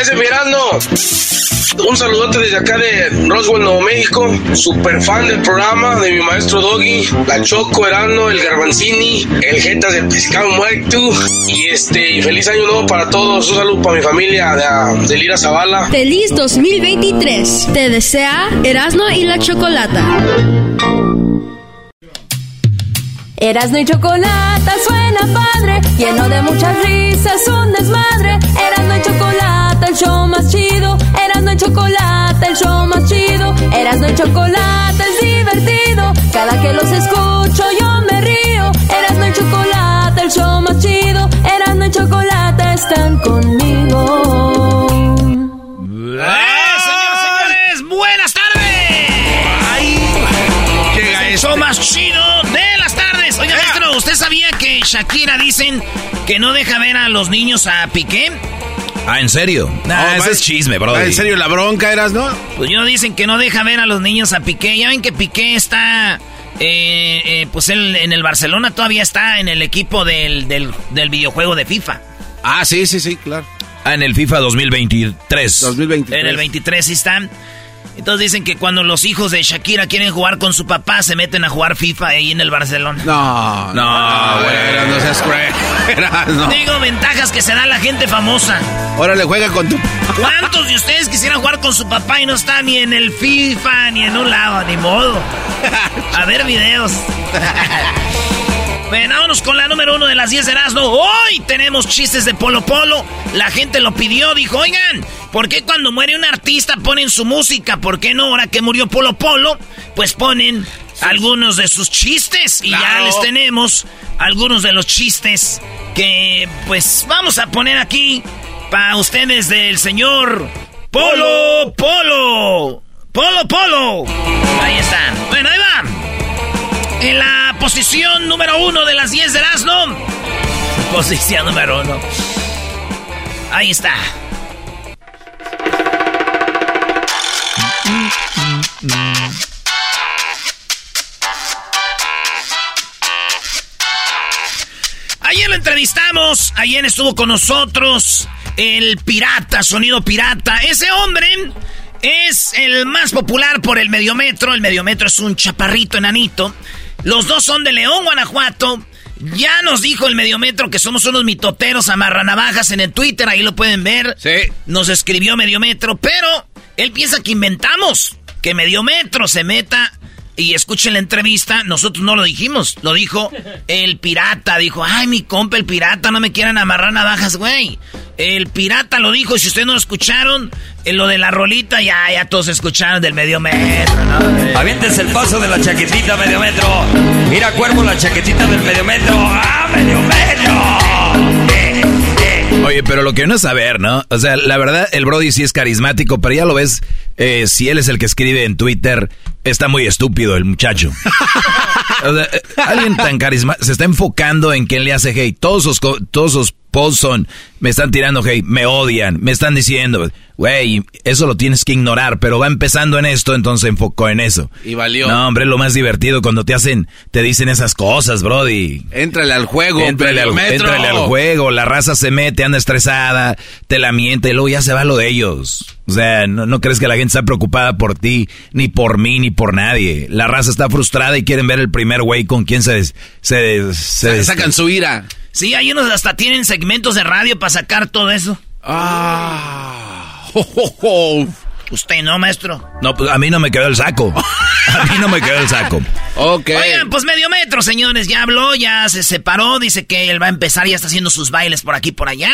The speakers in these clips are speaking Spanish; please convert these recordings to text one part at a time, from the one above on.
Ese Mirando. Un saludote desde acá de Roswell, Nuevo México. Super fan del programa de mi maestro Doggy, la Choco Erano, el Garbanzini, el Jetas del Pescado Muerto. Y este, feliz año nuevo para todos. Un saludo para mi familia de, de Lira Zavala. Feliz 2023. Te desea Erasmo y la Chocolata. Erasno y chocolate suena padre, lleno de muchas risas, un desmadre. Erasno y chocolate, el show más chido. Erasno y chocolate, el show más chido. Erasno y chocolate es divertido. Cada que los escucho yo me río. Erasno y chocolate, el show más chido. Erasno y chocolate están conmigo. Shakira dicen que no deja ver a los niños a Piqué? Ah, ¿en serio? Ah, ese es chisme, bro. ¿En serio la bronca eras, no? Pues yo dicen que no deja ver a los niños a Piqué. Ya ven que Piqué está... eh, eh, pues él en el Barcelona todavía está en el equipo del, del, del videojuego de FIFA. Ah, sí, sí, sí, claro. Ah, en el FIFA 2023. 2023. En el 23 sí están. Entonces dicen que cuando los hijos de Shakira quieren jugar con su papá, se meten a jugar FIFA ahí en el Barcelona. No, no, güey, no seas cruel. no. Digo, ventajas que se da la gente famosa. Órale, juega con tu ¿Cuántos de ustedes quisieran jugar con su papá y no está ni en el FIFA ni en un lado? Ni modo. A ver videos. Bueno, vámonos con la número uno de las 10 de Erasmo. Hoy tenemos chistes de Polo Polo. La gente lo pidió, dijo, oigan, ¿por qué cuando muere un artista ponen su música? ¿Por qué no ahora que murió Polo Polo? Pues ponen algunos de sus chistes. Y ya les tenemos algunos de los chistes que pues vamos a poner aquí para ustedes del señor Polo Polo. Polo Polo. Ahí están. Bueno, ahí va. En la posición número uno de las 10 de Erasmo. Posición número uno. Ahí está. Ayer lo entrevistamos, ayer estuvo con nosotros el pirata, sonido pirata. Ese hombre es el más popular por el mediometro. El mediometro es un chaparrito enanito. Los dos son de León, Guanajuato. Ya nos dijo el mediometro que somos unos mitoteros amarranavajas en el Twitter, ahí lo pueden ver. Sí. Nos escribió mediometro, pero él piensa que inventamos que mediometro se meta y escuchen la entrevista, nosotros no lo dijimos, lo dijo el pirata, dijo, ay mi compa el pirata, no me quieran amarrar navajas, güey. El pirata lo dijo y si ustedes no lo escucharon, en lo de la rolita ya, ya todos escucharon del medio metro, ¿no? Avientes el paso de la chaquetita medio metro. Mira, cuervo, la chaquetita del medio metro. ¡Ah, medio metro! Eh, eh. Oye, pero lo que uno es saber, ¿no? O sea, la verdad, el Brody sí es carismático, pero ya lo ves, eh, si él es el que escribe en Twitter, está muy estúpido el muchacho. O sea, alguien tan carismático se está enfocando en quién le hace hate. Todos sus, todos sus posts son, me están tirando hate, me odian, me están diciendo, güey, eso lo tienes que ignorar, pero va empezando en esto, entonces se enfocó en eso. Y valió. No, hombre, es lo más divertido cuando te hacen, te dicen esas cosas, Brody. Éntrale al juego, Éntrale al, éntrale al juego, la raza se mete, anda estresada, te la miente y luego ya se va lo de ellos. O sea, no, no crees que la gente está preocupada por ti, ni por mí, ni por nadie. La raza está frustrada y quieren ver el primer güey con quien se... des- se, se Sa- Sacan su ira. Sí, hay unos hasta tienen segmentos de radio para sacar todo eso. Ah. Ho, ho, ho. Usted no, maestro. No, pues a mí no me quedó el saco. A mí no me quedó el saco. Ok. Oigan, pues medio metro, señores, ya habló, ya se separó, dice que él va a empezar, ya está haciendo sus bailes por aquí, por allá.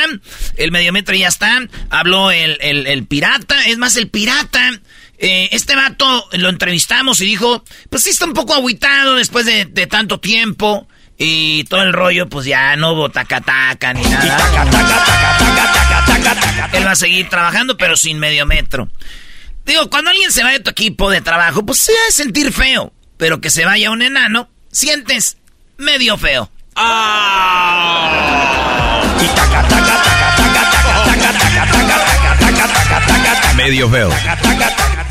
El medio metro ya está. Habló el, el- el pirata, es más, el pirata. eh, este vato lo entrevistamos y dijo, pues sí está un poco agüitado después de, de tanto tiempo. Y todo el rollo, pues ya no hubo taca-taca ni nada. Él va a seguir trabajando, pero sin medio metro. Digo, cuando alguien se va de tu equipo de trabajo, pues se va a sentir feo. Pero que se vaya un enano, sientes medio feo. Medio feo.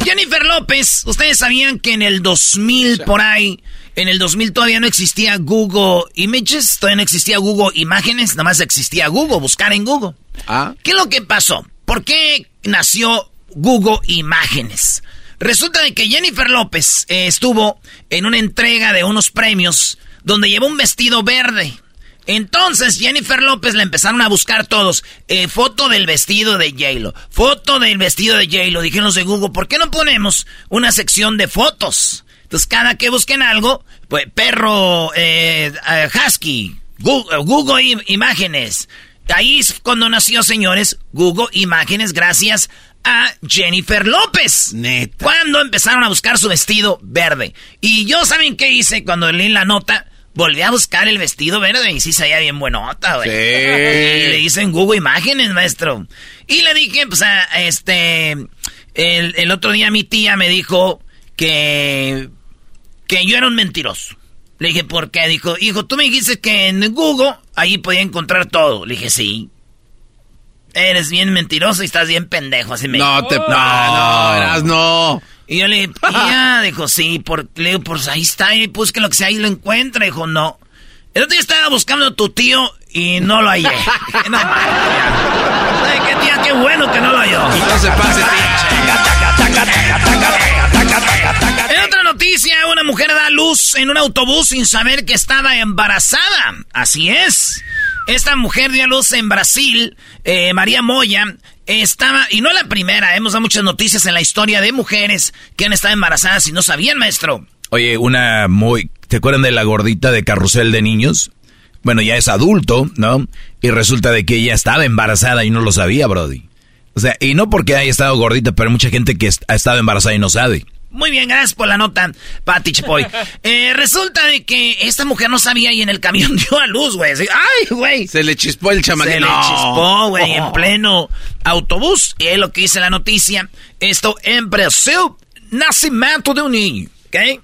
Jennifer López, ustedes sabían que en el 2000 por ahí, en el 2000 todavía no existía Google Images, todavía no existía Google Imágenes, nada más existía Google, buscar en Google. Ah. ¿Qué es lo que pasó? ¿Por qué nació Google Imágenes? Resulta de que Jennifer López eh, estuvo en una entrega de unos premios donde llevó un vestido verde. Entonces Jennifer López la empezaron a buscar todos. Eh, foto del vestido de J-Lo. Foto del vestido de J-Lo. Dijeron los de Google, ¿por qué no ponemos una sección de fotos? Entonces cada que busquen algo, pues perro eh, husky, Google, Google im- Imágenes. Ahí es cuando nació, señores, Google Imágenes gracias a Jennifer López. Neta. Cuando empezaron a buscar su vestido verde. Y yo, ¿saben qué hice cuando leí la nota? Volví a buscar el vestido verde y sí se veía bien buenota, güey. Sí. Y le hice en Google Imágenes, maestro. Y le dije, pues, a, este... El, el otro día mi tía me dijo que... Que yo era un mentiroso. Le dije, ¿por qué? Dijo, hijo, tú me dijiste que en Google ahí podía encontrar todo. Le dije, sí. Eres bien mentiroso y estás bien pendejo, así me No te. No, no, eras no. Y yo le dije, tía, dijo, sí, por, le digo, pues ahí está, y pues que lo que sea ahí lo encuentra. Dijo, no. El otro día estaba buscando a tu tío y no lo hallé. No, mames, tía. ¿Sabe qué, tía? Qué bueno que no lo halló. No se pase, otra noticia, una mujer da luz en un autobús sin saber que estaba embarazada. Así es. Esta mujer dio a luz en Brasil, eh, María Moya, estaba, y no la primera, hemos dado muchas noticias en la historia de mujeres que han estado embarazadas y no sabían, maestro. Oye, una muy... ¿Te acuerdan de la gordita de carrusel de niños? Bueno, ya es adulto, ¿no? Y resulta de que ella estaba embarazada y no lo sabía, Brody. O sea, y no porque haya estado gordita, pero hay mucha gente que ha estado embarazada y no sabe. Muy bien, gracias por la nota, Pati Chapoy. Eh, resulta de que esta mujer no sabía y en el camión dio a luz, güey. ¡Ay, güey! Se le chispó el chamaquito. Se le No. chispó, güey, en pleno autobús. Y es lo que dice la noticia. Esto en Brasil, nacimiento de un niño, ¿ok?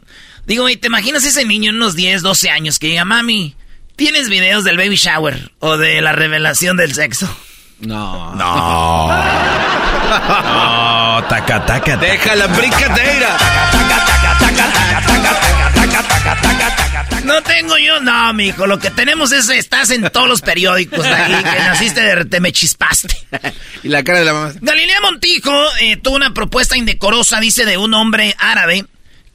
Digo, güey, ¿te imaginas ese niño en unos 10, 12 años que diga, mami, ¿tienes videos del baby shower o de la revelación del sexo? No. No. No, taca, taca. Deja la brincadeira. No tengo yo, no, mijo. Lo que tenemos es, estás en todos los periódicos de ahí, que naciste de te me chispaste. Y la cara de la mamá. Galilea Montijo eh, tuvo una propuesta indecorosa, dice, de un hombre árabe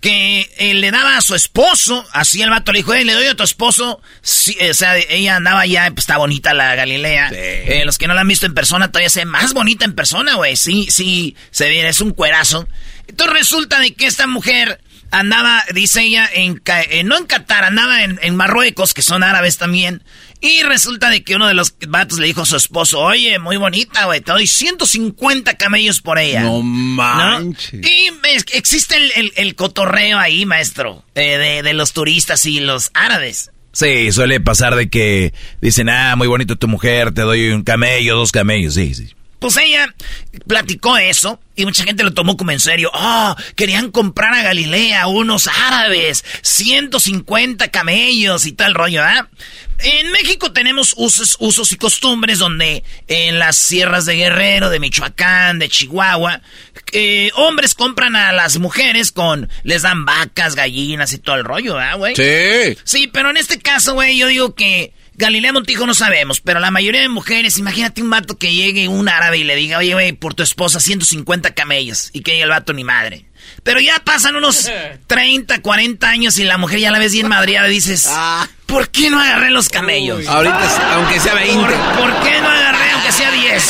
que eh, le daba a su esposo, así el vato le dijo, "Eh, le doy a tu esposo, Sí, eh, o sea, ella andaba ya, pues está bonita la Galilea. Eh, los que no la han visto en persona todavía se ve más bonita en persona, güey, sí, sí, se ve, es un cuerazo. Entonces resulta de que esta mujer andaba, dice ella, en, eh, no en Qatar, andaba en, en Marruecos, que son árabes también. Y resulta de que uno de los vatos le dijo a su esposo, oye, muy bonita, güey, te doy 150 camellos por ella. No ¿No? manches. Y es- existe el, el- el cotorreo ahí, maestro, eh, de, de los turistas y los árabes. Sí, suele pasar de que dicen, ah, muy bonito tu mujer, te doy un camello, dos camellos, sí, sí. Pues ella platicó eso y mucha gente lo tomó como en serio. Oh, querían comprar a Galilea unos árabes, 150 camellos y tal rollo, ¿ah? En México tenemos usos, usos y costumbres donde en las sierras de Guerrero, de Michoacán, de Chihuahua, eh, hombres compran a las mujeres con, les dan vacas, gallinas y todo el rollo, ¿ah, güey? Sí. Sí, pero en este caso, güey, yo digo que Galilea Montijo no sabemos, pero la mayoría de mujeres, imagínate un vato que llegue un árabe y le diga, oye, güey, por tu esposa 150 camellos, y que llegue el vato ni madre. Pero ya pasan unos 30, 40 años y la mujer ya la ves bien madreada y dices, ¿por qué no agarré los camellos? Ahorita, aunque sea 20. ¿Por, por qué no agarré aunque sea 10? 10.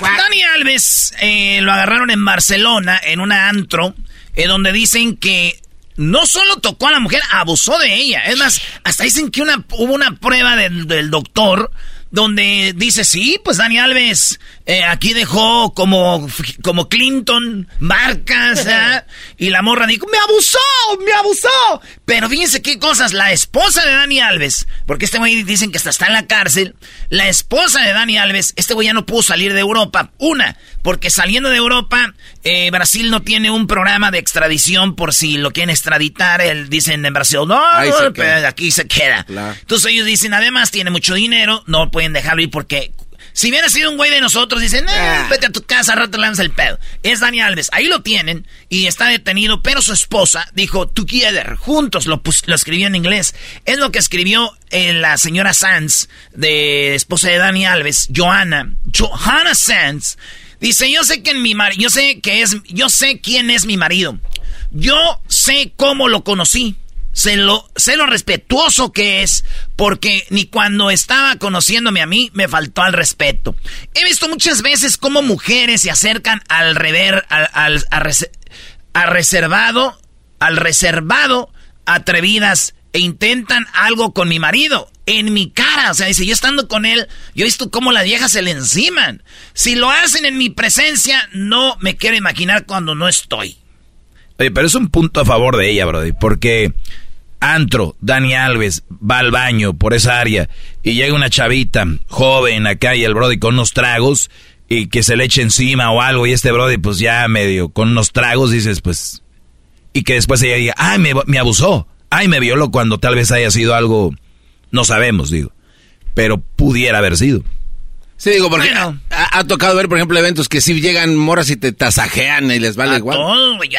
Dani Alves eh, lo agarraron en Barcelona, en una antro, eh, donde dicen que no solo tocó a la mujer, abusó de ella. Es más, hasta dicen que una, hubo una prueba del, del doctor donde dice, sí, pues Dani Alves eh, aquí dejó como, como Clinton marcas, ¿eh? y la morra dijo, me abusó, me abusó. Pero fíjense qué cosas, la esposa de Dani Alves, porque este güey dicen que hasta está en la cárcel, la esposa de Dani Alves, este güey ya no pudo salir de Europa. Una, porque saliendo de Europa, eh, Brasil no tiene un programa de extradición por si lo quieren extraditar, él dicen en Brasil, no, no pero aquí se queda. Entonces ellos dicen, además tiene mucho dinero, no pueden dejarlo ir porque si hubiera sido un güey de nosotros, dicen, eh, vete a tu casa, rato lanza el pedo. Es Dani Alves. Ahí lo tienen y está detenido, pero su esposa dijo, together, juntos, lo, lo escribió en inglés. Es lo que escribió eh, la señora Sanz, de esposa de Dani Alves, Johanna, Johanna Sanz. Dice, yo sé que en mi marido, yo sé que es, yo sé quién es mi marido. Yo sé cómo lo conocí sé lo, sé lo respetuoso que es, porque ni cuando estaba conociéndome a mí me faltó al respeto. He visto muchas veces cómo mujeres se acercan al rever, al, al reservado, al reservado, atrevidas e intentan algo con mi marido en mi cara. O sea, dice, yo estando con él, yo he visto cómo las viejas se le enciman. Si lo hacen en mi presencia, no me quiero imaginar cuando no estoy. Oye, pero es un punto a favor de ella, Brody, porque antro, Dani Alves, va al baño por esa área y llega una chavita joven acá y el Brody con unos tragos y que se le eche encima o algo y este Brody pues ya medio con unos tragos dices pues y que después ella diga, ay, me, me abusó, ay, me violó cuando tal vez haya sido algo, no sabemos, digo, pero pudiera haber sido. Sí, digo, porque ha, tocado ver, por ejemplo, eventos que sí llegan moras y te tasajean y les vale igual. Todo, güey,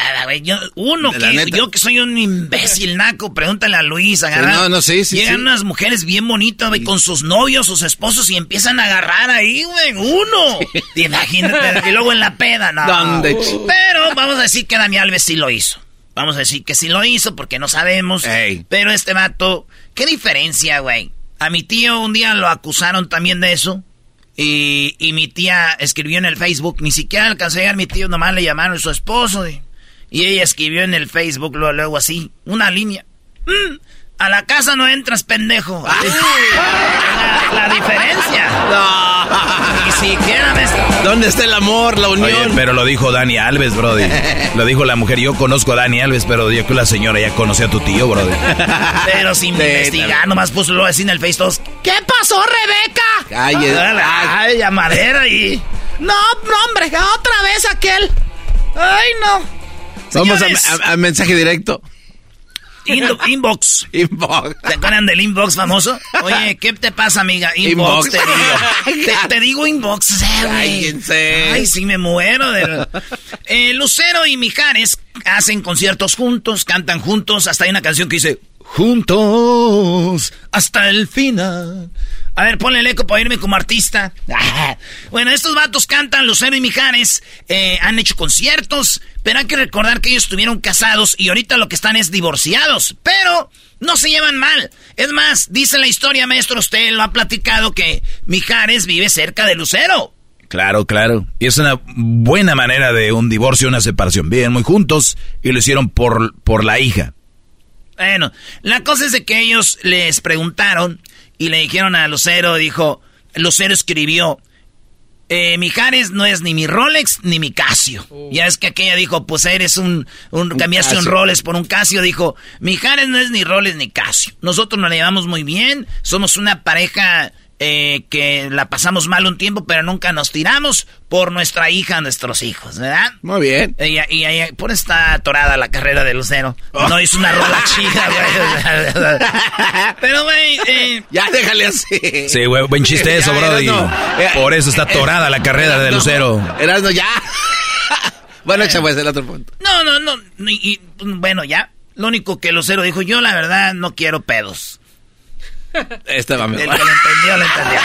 uno que yo que soy un imbécil naco, pregúntale a Luis, agarrar. no, no, sí, sí. Llegan unas mujeres bien bonitas, güey, con sus novios, sus esposos y empiezan a agarrar ahí, güey, uno. Imagínate, y luego en la peda, no. ¿Dónde? Pero vamos a decir que Dani Alves sí lo hizo. Vamos a decir que sí lo hizo porque no sabemos. Pero este vato, ¿qué diferencia, güey? A mi tío un día lo acusaron también de eso. Y, mi tía escribió en el Facebook, ni siquiera alcancé a llegar mi tío, nomás le llamaron a su esposo. Y, ella escribió en el Facebook luego, luego así, una línea. Mm, a la casa no entras, pendejo. La, la diferencia. No. Ni siquiera ves. ¿Dónde está el amor, la unión? pero lo dijo Dani Alves, Brody. Lo dijo la mujer. Yo conozco a Dani Alves, pero yo que la señora ya conoció a tu tío, Brody. Pero sin investigar, nomás puso lo así en el Facebook. ¿Qué pasó, Rebeca? Ay, ay, ay, madera y. No, no, hombre, otra vez aquel. Ay, no. Vamos a mensaje directo inbox. Inbox. ¿Te acuerdan del inbox famoso? Oye, ¿qué te pasa, amiga? Inbox, te digo. Te, digo inbox, güey. Ay, sí, me muero. De... Eh, Lucero y Mijares hacen conciertos juntos, cantan juntos. Hasta hay una canción que dice, juntos hasta el final. A ver, ponle el eco para irme como artista. Bueno, estos vatos cantan, Lucero y Mijares, eh, han hecho conciertos, pero hay que recordar que ellos estuvieron casados y ahorita lo que están es divorciados, pero no se llevan mal. Es más, dice la historia, maestro, usted lo ha platicado que Mijares vive cerca de Lucero. Claro, claro. Y es una buena manera de un divorcio, una separación. Viven muy juntos y lo hicieron por, por la hija. Bueno, la cosa es de que ellos les preguntaron y le dijeron a Lucero, dijo, Lucero escribió, eh, Mijares no es ni mi Rolex ni mi Casio. Oh. Ya es que aquella dijo, pues eres un, un, cambiaste un Rolex por un Casio. Dijo, Mijares no es ni Rolex ni Casio. Nosotros nos llevamos muy bien, somos una pareja eh, que la pasamos mal un tiempo, pero nunca nos tiramos por nuestra hija, nuestros hijos, ¿verdad? Muy bien. Y, y, por esta atorada la carrera de Lucero. Oh. No hizo una rola chida, güey. pero, güey... Eh, ya déjale así. Sí, güey, buen chiste eso, Brody. Por eso está atorada la carrera de Lucero. Erasno, ya. bueno, echa pues el otro punto. No, no, no. Y, bueno, ya. Lo único que Lucero dijo, yo la verdad no quiero pedos. Estaba El que mejor. lo entendió, lo entendió.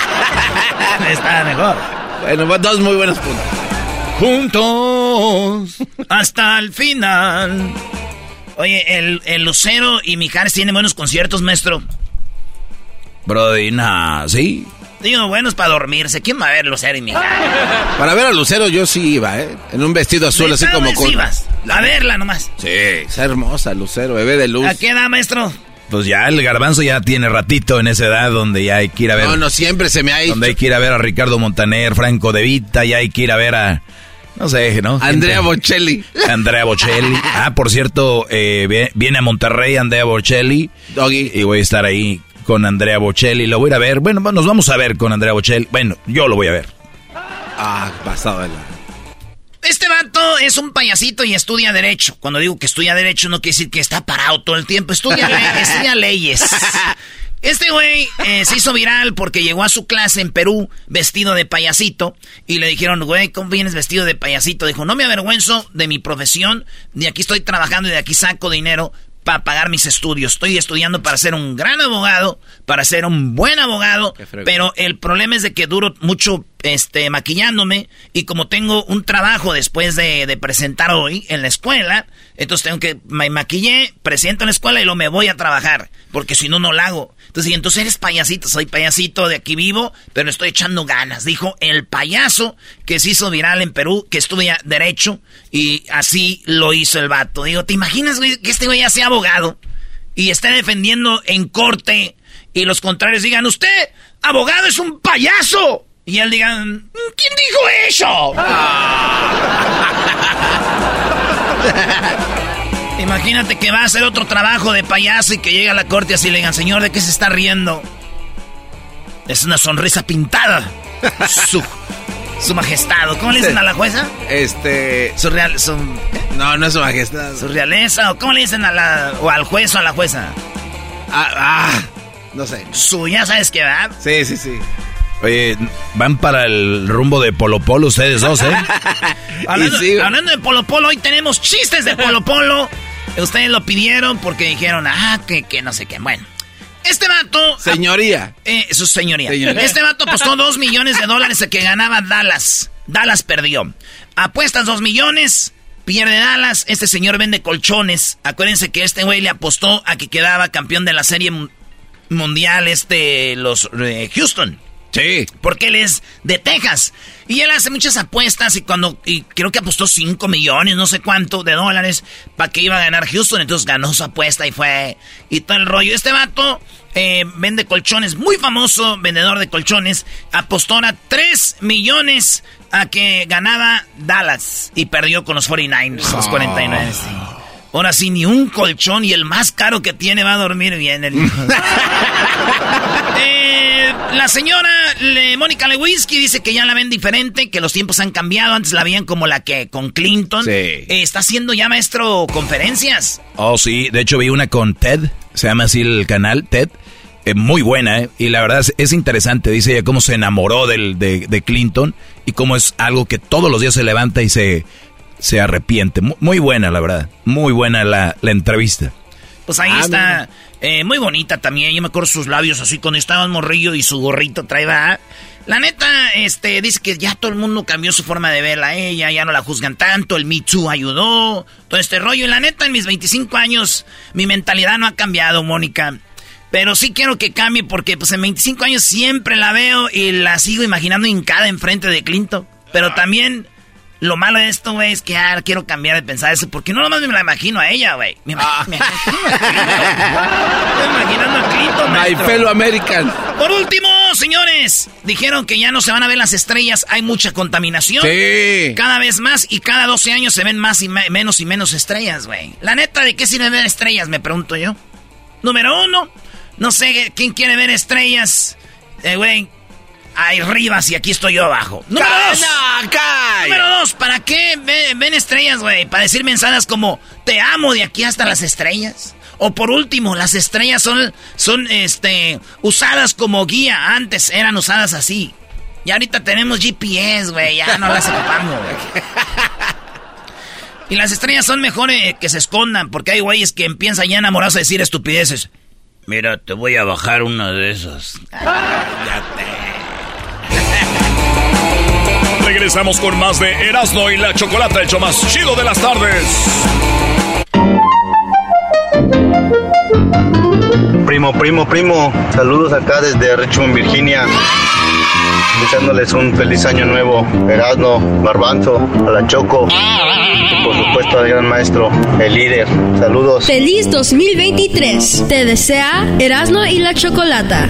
Estaba mejor. Bueno, dos muy buenos puntos. Juntos hasta el final. Oye, el, el Lucero y Mijares tienen buenos conciertos, maestro. Brody, nah, sí. Digo, buenos para dormirse. ¿Quién va a ver Lucero y Mijares? Para ver a Lucero yo sí iba, ¿eh? En un vestido azul así ¿Neta, como con... vas? A verla nomás. Sí, es hermosa, Lucero, bebé de luz. ¿A qué edad, maestro? Pues ya el garbanzo ya tiene ratito en esa edad donde ya hay que ir a ver. No, no, siempre se me ha ido. Donde hay que ir a ver a Ricardo Montaner, Franco De Vita, ya hay que ir a ver a. No sé, ¿no? Andrea Bocelli. Andrea Bocelli. Ah, por cierto, eh, vie- viene a Monterrey Andrea Bocelli. Doggy. Y voy a estar ahí con Andrea Bocelli. Lo voy a ir a ver. Bueno, nos vamos a ver con Andrea Bocelli. Bueno, yo lo voy a ver. Ah, pasado de la... Este vato es un payasito y estudia Derecho. Cuando digo que estudia Derecho, no quiere decir que está parado todo el tiempo. Estudia, le- estudia leyes. Este güey eh, se hizo viral porque llegó a su clase en Perú vestido de payasito y le dijeron, güey, ¿cómo vienes vestido de payasito? Dijo, no me avergüenzo de mi profesión, de aquí estoy trabajando y de aquí saco dinero para pagar mis estudios. Estoy estudiando para ser un gran abogado, para ser un buen abogado, pero el problema es de que duro mucho este maquillándome y como tengo un trabajo después de, de presentar hoy en la escuela, entonces tengo que me maquillé, presento en la escuela y luego me voy a trabajar, porque si no no lo hago. Entonces, y entonces eres payasito, soy payasito de aquí vivo, pero estoy echando ganas, dijo el payaso que se hizo viral en Perú, que estudia derecho y así lo hizo el vato. Digo, ¿te imaginas güey, que este güey ya sea abogado y esté defendiendo en corte y los contrarios digan, usted, abogado, es un payaso? Y él diga, "Mm, ¿quién dijo eso? Imagínate que va a hacer otro trabajo de payaso y que llega a la corte y así le digan, señor, ¿de qué se está riendo? Es una sonrisa pintada. Su, su majestad. ¿o ¿Cómo le dicen a la jueza? Este... Su, real, su, No, no es su majestad. su realeza. ¿O cómo le dicen a la, o al juez o a la jueza? Ah, ah, no sé. Su, ya sabes qué va. Sí, sí, sí. Oye, van para el rumbo de Polo Polo ustedes dos, ¿eh? Hablando, sí. hablando de Polo Polo, hoy tenemos chistes de Polo Polo. Ustedes lo pidieron porque dijeron, ah, que, que no sé qué. Bueno, este vato. Señoría. Eh, su señoría. Señoría. Este vato apostó dos millones de dólares a que ganaba Dallas. Dallas perdió. Apuestas dos millones, pierde Dallas. Este señor vende colchones. Acuérdense que este güey le apostó a que quedaba campeón de la serie mu- mundial, este, los eh, Houston. Sí. Porque él es de Texas. Y él hace muchas apuestas y cuando, y creo que apostó 5 millones, no sé cuánto, de dólares para que iba a ganar Houston. Entonces ganó su apuesta y fue, y todo el rollo. Este vato eh, vende colchones, muy famoso vendedor de colchones. Apostó a 3 millones a que ganaba Dallas y perdió con los 49ers, los 49ers. sí. Ahora sí, ni un colchón y el más caro que tiene va a dormir bien. El hijo. Eh, la señora le- Mónica Lewinsky dice que ya la ven diferente, que los tiempos han cambiado. Antes la veían como la que con Clinton. Sí. Eh, está haciendo ya maestro conferencias. Oh, sí, de hecho vi una con Ted, se llama así el canal, Ted. Eh, muy buena, ¿eh? Y la verdad es, es interesante, dice ella cómo se enamoró del, de, de Clinton y cómo es algo que todos los días se levanta y se, se arrepiente. Mu- Muy, buena, la verdad. Muy buena la, la entrevista. Pues ahí Ah, está. eh, muy bonita también. Yo me acuerdo sus labios así cuando estaba morrillo y su gorrito traía. La neta, este, dice que ya todo el mundo cambió su forma de verla a ella, ya no la juzgan tanto, el Me Too ayudó, todo este rollo. Y la neta, en mis 25 años, mi mentalidad no ha cambiado, Mónica. Pero sí quiero que cambie porque pues en 25 años siempre la veo y la sigo imaginando hincada enfrente de Clinton. Pero también lo malo de esto, güey, es que ah, quiero cambiar de pensar eso porque no nomás me la imagino a ella, güey. Me, imag- me imagino a. Estoy imaginando a Clinton, My fellow American. Por último, señores, dijeron que ya no se van a ver las estrellas, hay mucha contaminación. Sí. Cada vez más y cada 12 años se ven más y me- menos y menos estrellas, güey. La neta, ¿de qué sirve ver estrellas? Me pregunto yo. Número uno, no sé quién quiere ver estrellas. Eh, güey, rivas y aquí estoy yo abajo. Número dos. ¡Calla, calla! Número dos, ¿para qué ve- ven estrellas, güey? Para decir mensajes como te amo de aquí hasta las estrellas. O por último, las estrellas son, son este, usadas como guía. Antes eran usadas así. Y ahorita tenemos GPS, güey. Ya no las ocupamos, güey. Y las estrellas son mejores que se escondan, porque hay güeyes que empiezan ya enamorados a decir estupideces. Mira, te voy a bajar una de esas. Regresamos con más de Erasmo y la Chocolata, el show más chido de las tardes. Primo, primo, primo, saludos acá desde Richmond, Virginia. Deseándoles un feliz año nuevo. Erasmo, Garbanzo, a la Choco. Y por supuesto al gran maestro, el líder. Saludos. Feliz 2023. Te desea Erasmo y la Chocolata.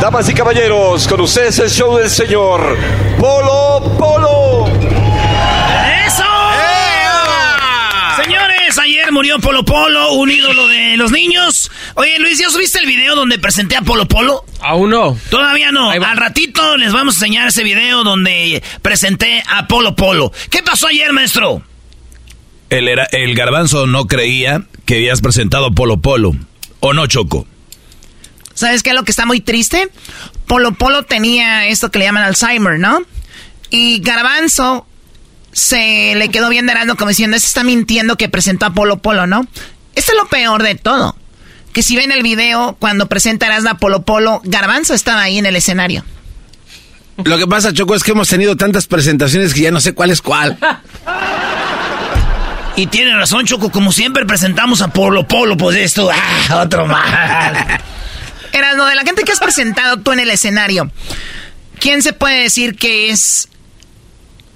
Damas y caballeros, con ustedes el show del señor Polo Polo. ¡Eso! Señores, ayer murió Polo Polo, un ídolo de los niños. Oye, Luis, ¿ya subiste el video donde presenté a Polo Polo? Aún no. Todavía no. Al ratito les vamos a enseñar ese video donde presenté a Polo Polo. ¿Qué pasó ayer, maestro? El, era, el garbanzo no creía que habías presentado a Polo Polo. ¿O no, Choco? ¿Sabes qué es lo que está muy triste? Polo Polo tenía esto que le llaman Alzheimer, ¿no? Y Garbanzo se le quedó bien Erasmo como diciendo, este está mintiendo que presentó a Polo Polo, ¿no? Esto es lo peor de todo. Que si ven el video, cuando presenta Erasmo a Polo Polo, Garbanzo estaba ahí en el escenario. Lo que pasa, Choco, es que hemos tenido tantas presentaciones que ya no sé cuál es cuál. Y tiene razón, Choco, como siempre presentamos a Polo Polo, pues esto, ah, otro más. Erasmo, de la gente que has presentado tú en el escenario, ¿quién se puede decir que es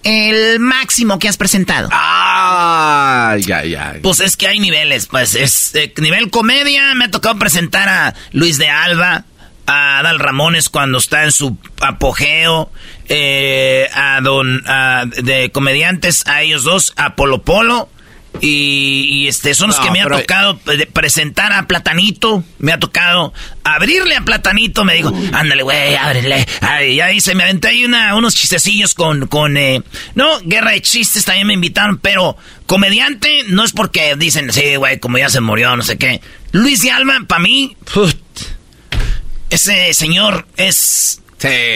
el máximo que has presentado? Ah, ya, ya. Pues es que hay niveles, pues es eh, nivel comedia, me ha tocado presentar a Luis de Alba, a Adal Ramones cuando está en su apogeo, eh, a don a- de comediantes, a ellos dos, a Polo Polo. Y, y, este son los No, que me ha tocado eh, presentar a Platanito. Me ha tocado abrirle a Platanito. Me dijo, ándale, güey, ábrele. Ay, ya hice, me aventé ahí una, unos chistecillos con, con eh, no, guerra de chistes también me invitaron, pero comediante no es porque dicen, sí, güey, como ya se murió, no sé qué. Luis de Alba, para mí, put, ese señor es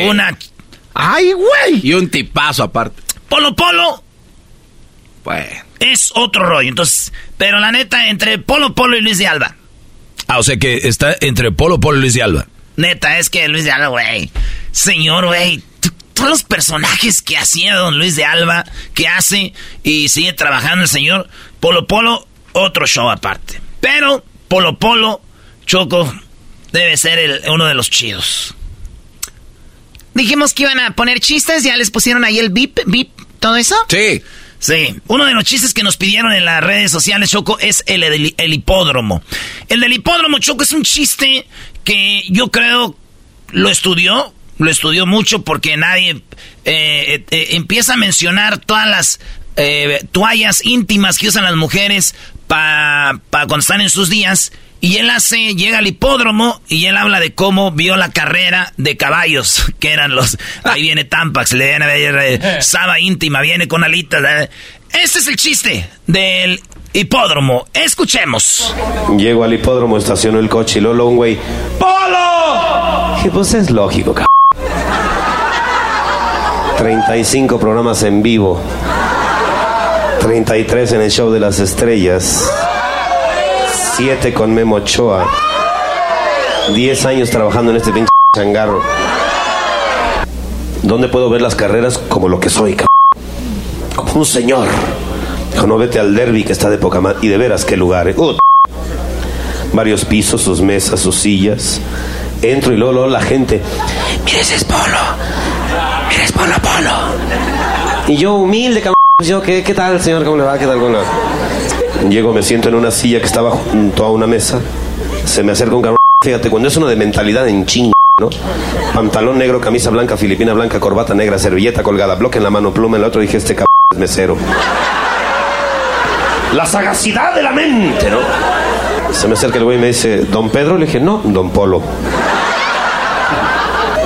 una... ¡Ay, güey! Y un tipazo aparte. Polo Polo Pues. Es otro rollo. Entonces, pero la neta, entre Polo Polo y Luis de Alba. Ah, o sea que está entre Polo Polo y Luis de Alba. Neta, es que Luis de Alba, güey. Señor, güey. Todos los personajes que hacía don Luis de Alba, que hace y sigue trabajando el señor. Polo Polo, otro show aparte. Pero Polo Polo, Choco, debe ser el- uno de los chidos. Dijimos que iban a poner chistes, ya les pusieron ahí el bip, bip, todo eso. Sí. Sí, uno de los chistes que nos pidieron en las redes sociales, Choco, es el del el hipódromo. El del hipódromo, Choco, es un chiste que yo creo lo estudió, lo estudió mucho porque nadie eh, eh, empieza a mencionar todas las eh, toallas íntimas que usan las mujeres para cuando están en sus días. Y él hace, llega al hipódromo y él habla de cómo vio la carrera de caballos, que eran los... Ahí viene Tampax, le viene eh, Saba íntima, viene con alitas. Este es el chiste del hipódromo. Escuchemos. Llego al hipódromo, estaciono el coche y Lolo un güey. ¡Polo! Dije, pues es lógico, c 35 programas en vivo. 33 en el show de las estrellas. 7 con Memo Ochoa. 10 años trabajando en este pinche changarro. ¿Dónde puedo ver las carreras como lo que soy, cabrón? Como un señor. Dijo, no vete al derby que está de poca madre. Y de veras, qué lugar, ¿eh? Varios pisos, sus mesas, sus sillas. Entro y luego, luego la gente. Mira ese es Polo. Mira Polo, Polo. Y yo, humilde, cabrón. Yo, ¿qué, ¿qué tal, señor? ¿Cómo le va? ¿Qué tal? ¿Cómo le va? Llego, me siento en una silla que estaba junto a una mesa. Se me acerca un cabrón. Fíjate, cuando es uno de mentalidad en ching, ¿no? Pantalón negro, camisa blanca, filipina blanca, corbata negra, servilleta colgada, bloque en la mano, pluma en la otra. Dije, este cabrón es mesero. La sagacidad de la mente, ¿no? Se me acerca el güey y me dice, ¿Don Pedro? Le dije, no, Don Polo.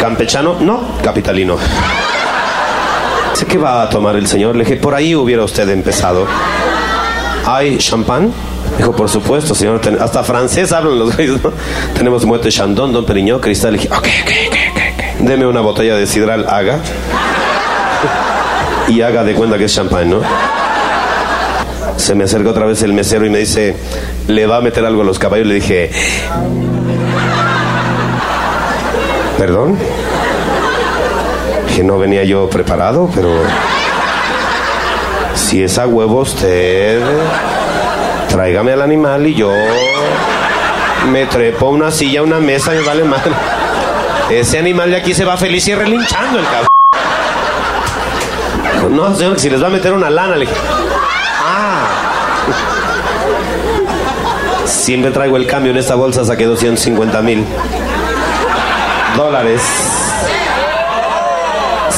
¿Campechano? No, capitalino. Dice, ¿qué va a tomar el señor? Le dije, por ahí hubiera usted empezado. ¿Hay champán? Dijo, por supuesto, señor. Hasta francés hablan los güeyes, ¿no? Tenemos muerte Chandon, Don Periñón, Cristal. Dije, ok, ok, ok, ok, ok. Deme una botella de sidral Haga. Y haga de cuenta que es champán, ¿no? Se me acerca otra vez el mesero y me dice, ¿le va a meter algo a los caballos? Le dije, ¿perdón? Que no venía yo preparado, pero... Si es a huevo usted, tráigame al animal y yo me trepo a una silla, a una mesa, me vale mal. Ese animal de aquí se va feliz y relinchando el cabrón. No, señor, si les va a meter una lana, le. Ah. Siempre traigo el cambio en esta bolsa, saqué 250 mil dólares.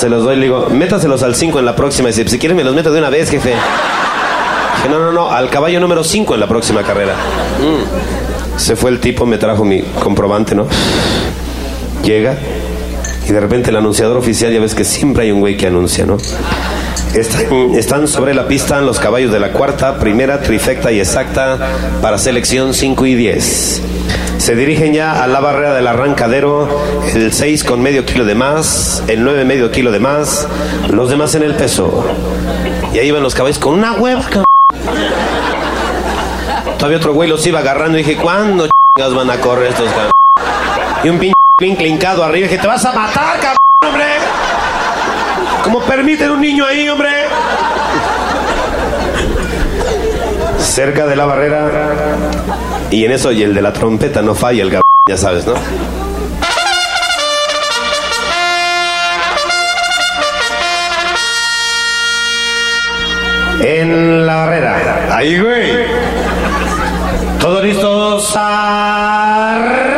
Se los doy, le digo, métaselos al 5 en la próxima. Y dice, si quieren me los meto de una vez, jefe. No, no, no, al caballo número 5 en la próxima carrera. Mm. Se fue el tipo, me trajo mi comprobante, ¿no? Llega y de repente el anunciador oficial, ya ves que siempre hay un güey que anuncia, ¿no? Están, están sobre la pista los caballos de la cuarta, primera, trifecta y exacta para selección 5 y 10. Se dirigen ya a la barrera del arrancadero, el 6 con medio kilo de más, el 9 medio kilo de más, los demás en el peso. Y ahí van los caballos con una hueva, cabrón. Todavía otro güey los iba agarrando y dije, ¿cuándo chingas van a correr estos cabrones? Y un pinche clincado arriba, dije, te vas a matar, cabrón, hombre. ¿Cómo permiten un niño ahí, hombre? Cerca de la barrera. Y en eso, y el de la trompeta no falla, el cabrón, ya sabes, ¿no? En la barrera. Ahí, güey. Todos listos. Arrancan.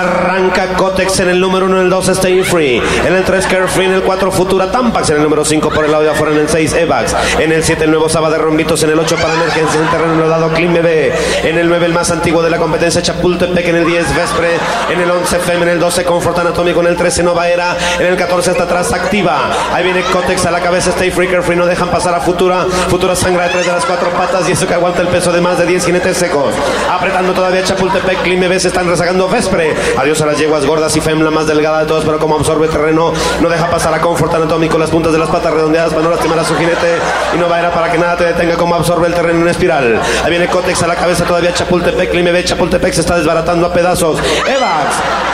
Arranca Cotex en el número 1, en el 2 Stay Free, en el 3 Carefree, en el 4 Futura Tampax, en el número 5 por el lado de afuera, en el 6 Evax, en el 7 el nuevo Saba de Rombitos, en el 8 para emergencia en terreno dado Clean Bebé, en el 9 el más antiguo de la competencia Chapultepec, en el 10 Vespre, en el 11 Fem, en el 12 Confort Anatómico, en el 13 Nova Era, en el 14 hasta atrás Activa, ahí viene Cotex a la cabeza, Stay Free, Carefree, no dejan pasar a Futura, Futura sangra de tres de las cuatro patas y eso que aguanta el peso de más de 10 jinetes secos, apretando todavía Chapultepec, Clean Bebé se están rezagando Vespre, adiós a las yeguas gordas y Fem, la más delgada de todas, pero como absorbe terreno, no deja pasar a Confort Anatómico, las puntas de las patas redondeadas para no lastimar a su jinete y no va a ir para que nada te detenga como absorbe el terreno en espiral. Ahí viene Cotex a la cabeza todavía Chapultepec, Climebe, Chapultepec se está desbaratando a pedazos. Evax.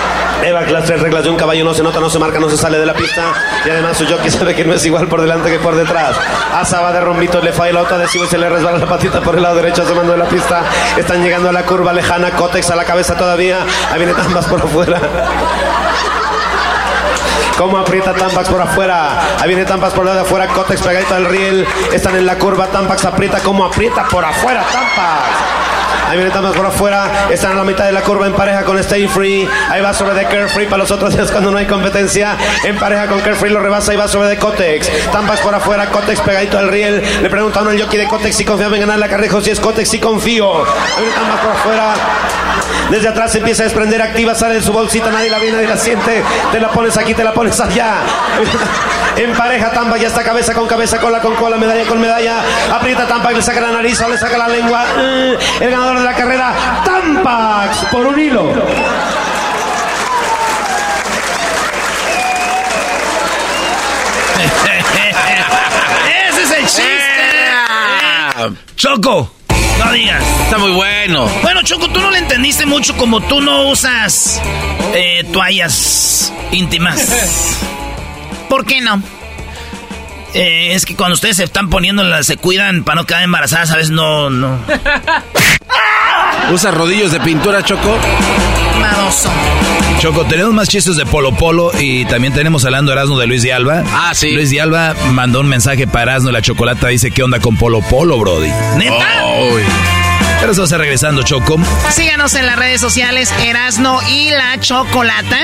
Evax, las tres reglas de un caballo no se nota, no se marca, no se sale de la pista. Y además su jockey sabe que no es igual por delante que por detrás. Asa va de rombito, le falla la otra adhesivo y se le resbala la patita por el lado derecho asomando de la pista. Están llegando a la curva lejana, Cotex a la cabeza todavía. Ahí viene Tambas por afuera. Cómo aprieta Tampax por afuera. Ahí viene Tampax por el lado de afuera. Cotex pegadito al riel. Están en la curva. Tampax aprieta. Cómo aprieta por afuera Tampax. Ahí viene Tampax por afuera. Están en la mitad de la curva en pareja con Stay Free. Ahí va sobre de Carefree. Para los otros días cuando no hay competencia. En pareja con Carefree lo rebasa y va sobre de Cotex. Tampax por afuera. Cotex pegadito al riel. Le pregunta a uno el jockey de Cotex si confiaba en ganar la carrera. Si es Cotex, si confío. Ahí viene Tampax por afuera. Desde atrás se empieza a desprender activa, sale de su bolsita, nadie la ve, nadie la siente. Te la pones aquí, te la pones allá. En pareja, Tampa ya está cabeza con cabeza, cola con cola, medalla con medalla. Aprieta Tampax, le saca la nariz o le saca la lengua. El ganador de la carrera, Tampax, por un hilo. Ese es el chiste. Choco. No digas. Está muy bueno. Bueno, Choco, tú no le entendiste mucho como tú no usas eh, toallas íntimas. ¿Por qué no? Eh, es que cuando ustedes se están poniendo, se cuidan para no quedar embarazadas, a veces no, no. ¿Usa rodillos de pintura, Choco? Madoso. Choco, tenemos más chistes de Polo Polo y también tenemos hablando Erasmo de Luis de Alba. Ah, sí. Luis de Alba mandó un mensaje para Erasmo la chocolata. Dice, ¿qué onda con Polo Polo, Brody? ¿Neta? Pero eso regresando, Choco. Síganos en las redes sociales Erasno y la Chocolata.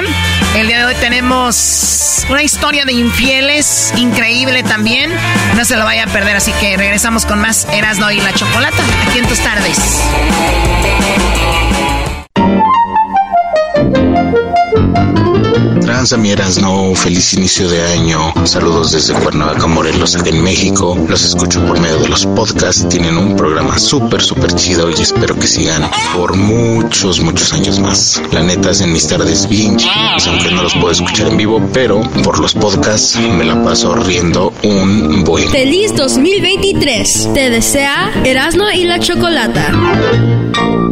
El día de hoy tenemos una historia de infieles increíble también. No se lo vaya a perder, así que regresamos con más Erasno y la Chocolata aquí en tus tardes. Tranza mi Erasno, feliz inicio de año. Saludos desde Cuernavaca, Morelos, en México. Los escucho por medio de los podcasts. Tienen un programa súper, súper chido y espero que sigan por muchos, muchos años más. La neta, hacen mis tardes bien aunque no los puedo escuchar en vivo, pero por los podcasts me la paso riendo un buen. Feliz 2023. Te desea Erasmo y la Chocolata.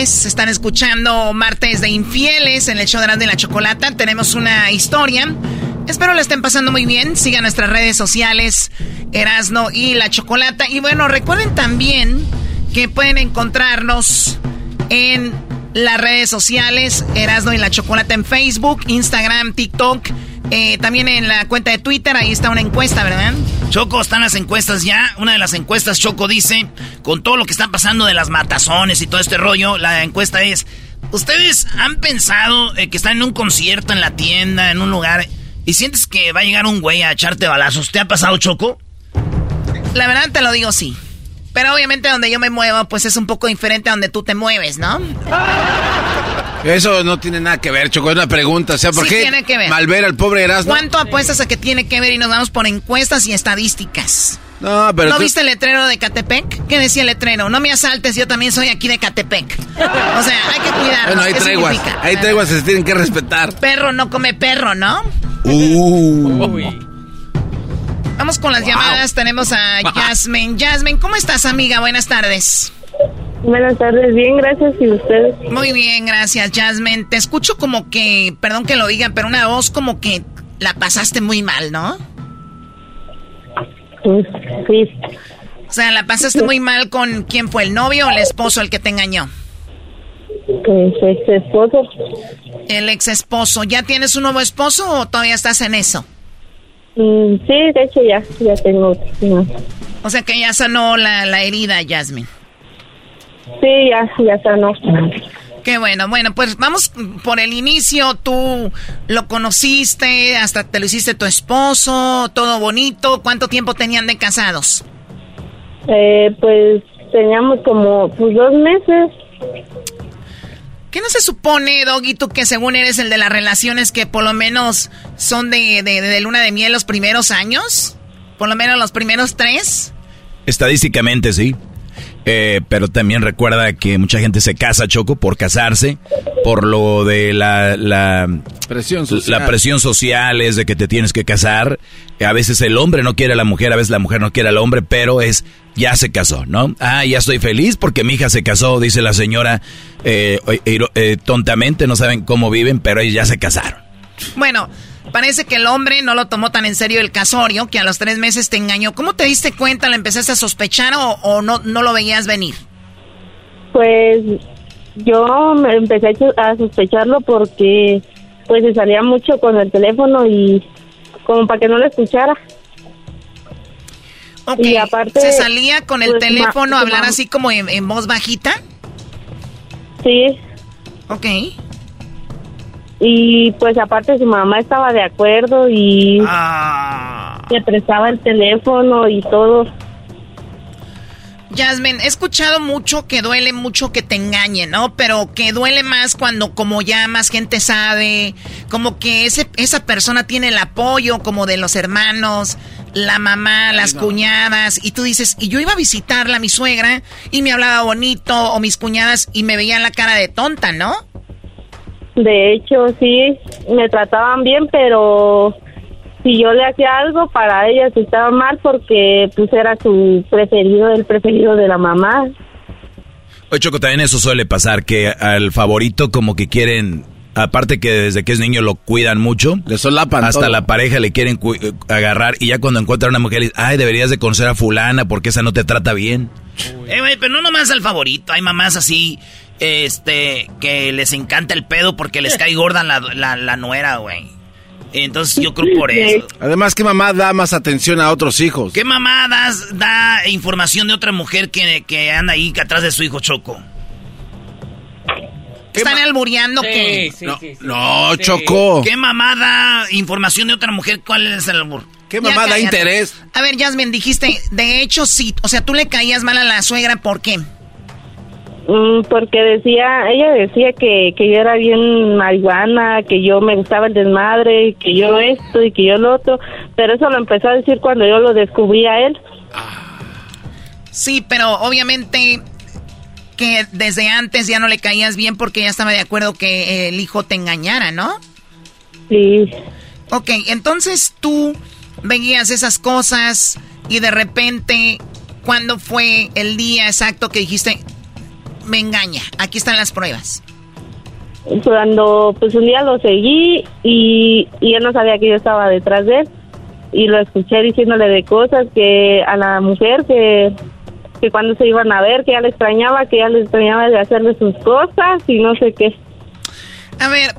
Tardes, están escuchando Martes de Infieles en el show de la Chocolata. Tenemos una historia. Espero la estén pasando muy bien. Sigan nuestras redes sociales, Erasno y la Chocolata. Y bueno, recuerden también que pueden encontrarnos en las redes sociales, Erasno y la Chocolata en Facebook, Instagram, TikTok. Eh, también en la cuenta de Twitter, ahí está una encuesta, ¿verdad? Choco, están las encuestas ya. Una de las encuestas, Choco dice, con todo lo que está pasando de las matazones y todo este rollo, la encuesta es, ¿ustedes han pensado eh, que están en un concierto, en la tienda, en un lugar, y sientes que va a llegar un güey a echarte balazos? ¿Te ha pasado, Choco? La verdad te lo digo sí. Pero obviamente donde yo me muevo, pues es un poco diferente a donde tú te mueves, ¿no? Eso no tiene nada que ver, Choco, es una pregunta. O sea, ¿por Sí qué tiene que ver. malver al pobre Erasmo? ¿Cuánto apuestas a que tiene que ver y nos vamos por encuestas y estadísticas? No, pero ¿No tú- viste el letrero de Catepec? ¿Qué decía el letrero? No me asaltes, yo también soy aquí de Catepec. O sea, hay que cuidarnos. Bueno, hay ¿Qué treguas. significa? Hay treguas que se tienen que respetar. Perro no come perro, ¿no? Uh. Vamos con las llamadas. Tenemos a Jasmine. Jasmine, ¿cómo estás, amiga? Buenas tardes. Buenas tardes, bien, gracias. ¿Y ustedes? Muy bien, gracias, Jasmine. Te escucho como que, perdón que lo diga, pero una voz como que la pasaste muy mal, ¿no? Sí. O sea, la pasaste muy mal con quién fue, el novio o el esposo el que te engañó. Pues ex esposo. El ex esposo. ¿Ya tienes un nuevo esposo o todavía estás en eso? Mm, sí, de hecho ya, ya tengo. Sí, O sea que ya sanó la, la herida, Jasmine. Sí, ya, ya sanó. Qué bueno, bueno, pues vamos por el inicio. Tú lo conociste, hasta te lo hiciste tu esposo, todo bonito. ¿Cuánto tiempo tenían de casados? Eh, pues teníamos como pues, dos meses. ¿Qué no se supone, Doggy, tú que según eres el de las relaciones que por lo menos son de, de, de luna de miel los primeros años? Por lo menos los primeros tres. Estadísticamente sí. Eh, pero también recuerda que mucha gente se casa, Choco, por casarse, por lo de la, la Presión social. La presión social es de que te tienes que casar. A veces el hombre no quiere a la mujer, a veces la mujer no quiere al hombre, pero es, ya se casó, ¿no? Ah, ya estoy feliz porque mi hija se casó, dice la señora, eh, eh, eh, tontamente, no saben cómo viven, pero ellos ya se casaron. Bueno, Parece que el hombre no lo tomó tan en serio el casorio, que a los tres meses te engañó. ¿Cómo te diste cuenta? ¿Le empezaste a sospechar o, o no, no lo veías venir? Pues yo me empecé a sospecharlo porque pues se salía mucho con el teléfono y como para que no lo escuchara. Ok, Y aparte, ¿Se salía con el pues, teléfono a hablar así como en, en voz bajita? Sí. Ok. Y pues aparte su mamá estaba de acuerdo y Ah. le prestaba el teléfono y todo. Jasmine, he escuchado mucho que duele mucho que te engañen, ¿no? Pero que duele más cuando como ya más gente sabe, como que ese, esa persona tiene el apoyo como de los hermanos, la mamá, las cuñadas, y tú dices, y yo iba a visitarla, mi suegra, y me hablaba bonito, o mis cuñadas, y me veían la cara de tonta, ¿no? De hecho, sí, me trataban bien, pero si yo le hacía algo para ellas estaba mal porque pues era su preferido, el preferido de la mamá. Oye, Choco, también eso suele pasar, que al favorito como que quieren, aparte que desde que es niño lo cuidan mucho, le solapan hasta todo. la pareja le quieren cu- eh, agarrar y ya cuando encuentran una mujer, dicen, ay, deberías de conocer a fulana porque esa no te trata bien. Eh, güey, pero no nomás al favorito. Hay mamás así, este, que les encanta el pedo porque les cae gorda la, la, la nuera, güey. Entonces yo creo por eso. Además, ¿qué mamá da más atención a otros hijos? ¿Qué mamá das- da información de otra mujer que, que anda ahí atrás de su hijo Choco? ¿Están albureando que no, no, Choco. ¿Qué mamá da información de otra mujer? ¿Cuál es el albur? ¿Qué Ya mamá da cállate. interés? A ver, Jasmine, dijiste, de hecho sí, o sea, tú le caías mal a la suegra, ¿por qué? Mm, porque decía, ella decía que, que yo era bien marihuana, que yo me gustaba el desmadre, que yo esto y que yo lo otro, pero eso lo empezó a decir cuando yo lo descubrí a él. Sí, pero obviamente que desde antes ya no le caías bien porque ya estaba de acuerdo que el hijo te engañara, ¿no? Sí. Ok, entonces tú veías esas cosas y de repente, ¿cuándo fue el día exacto que dijiste, me engaña, aquí están las pruebas? Cuando pues un día lo seguí y, y él no sabía que yo estaba detrás de él y lo escuché diciéndole de cosas que a la mujer que que cuando se iban a ver, que ya le extrañaba, que ya le extrañaba de hacerle sus cosas y no sé qué. A ver,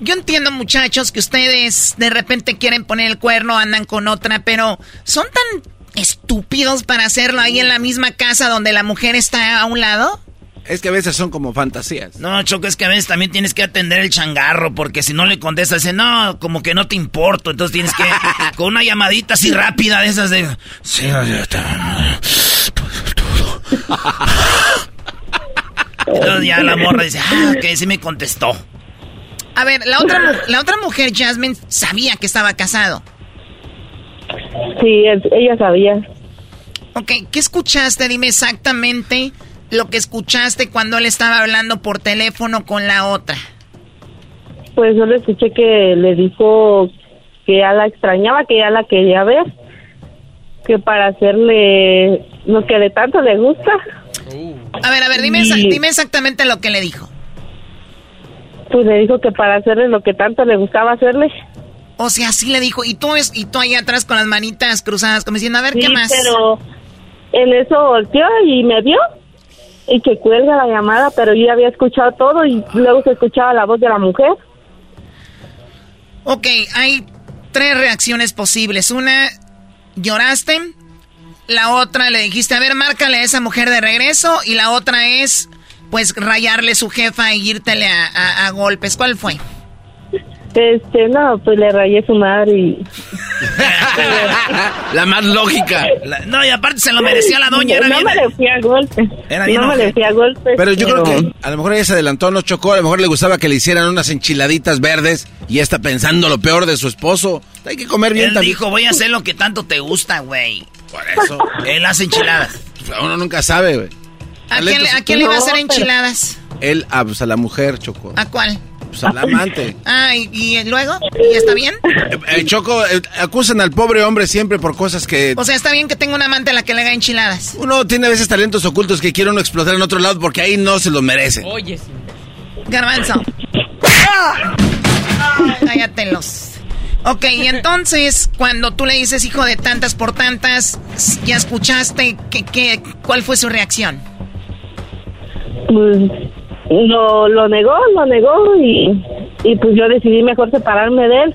yo entiendo muchachos que ustedes de repente quieren poner el cuerno, andan con otra, pero son tan estúpidos para hacerlo ahí en la misma casa donde la mujer está a un lado. Es que a veces son como fantasías. No, Choco, es que a veces también tienes que atender el changarro, porque si no le contestas, dice, no, como que no te importo. Entonces tienes que, con una llamadita así rápida de esas de. Sí, ya está. Entonces ya la morra dice, ah, ok, sí me contestó. A ver, la otra, la otra mujer, Jasmine, sabía que estaba casado. Sí, ella sabía. Ok, ¿qué escuchaste? Dime exactamente lo que escuchaste cuando él estaba hablando por teléfono con la otra. Pues yo le escuché que le dijo que ya la extrañaba, que ya la quería ver, que para hacerle lo que de tanto le gusta, A ver, a ver, dime, Y- dime exactamente lo que le dijo. pues le dijo que para hacerle lo que tanto le gustaba hacerle. O sea, así le dijo. Y tú, es, y tú ahí atrás con las manitas cruzadas, como diciendo, a ver, ¿qué más? pero en eso volteó y me vio y que cuelga la llamada, pero ya había escuchado todo y luego se escuchaba la voz de la mujer. Ok, hay tres reacciones posibles. Una, lloraste. La otra, le dijiste, a ver, márcale a esa mujer de regreso. Y la otra es, pues, rayarle su jefa y írtele a- a golpes. ¿Cuál fue? Este, no, pues le rayé su madre y... La más lógica. La- no, y aparte se lo merecía la doña. Era no bien- me le fui a golpe. Era bien no me le fui a golpe. Pero yo creo que a lo mejor ella se adelantó, no chocó, a lo mejor le gustaba que le hicieran unas enchiladitas verdes y ya está pensando lo peor de su esposo. Hay que comer bien Él también. dijo, voy a hacer lo que tanto te gusta, güey. Por eso. Él hace enchiladas. Uno nunca sabe, güey. ¿A quién, le- a quién le iba a hacer pero- enchiladas? Él, ah, pues a la mujer, Choco. ¿A cuál? Pues al amante. Ah, ¿y, y luego? ¿Y está bien? Eh, Choco, eh, acusan al pobre hombre siempre por cosas que... O sea, está bien que tenga una amante a la que le haga enchiladas. Uno tiene a veces talentos ocultos que quiere uno explotar en otro lado porque ahí no se los merece. Garbanzo. Cállatelos. Ok, y entonces, cuando tú le dices hijo de tantas por tantas, ¿ya escuchaste qué, qué, cuál fue su reacción? Pues lo, lo negó, lo negó y, y pues yo decidí mejor separarme de él.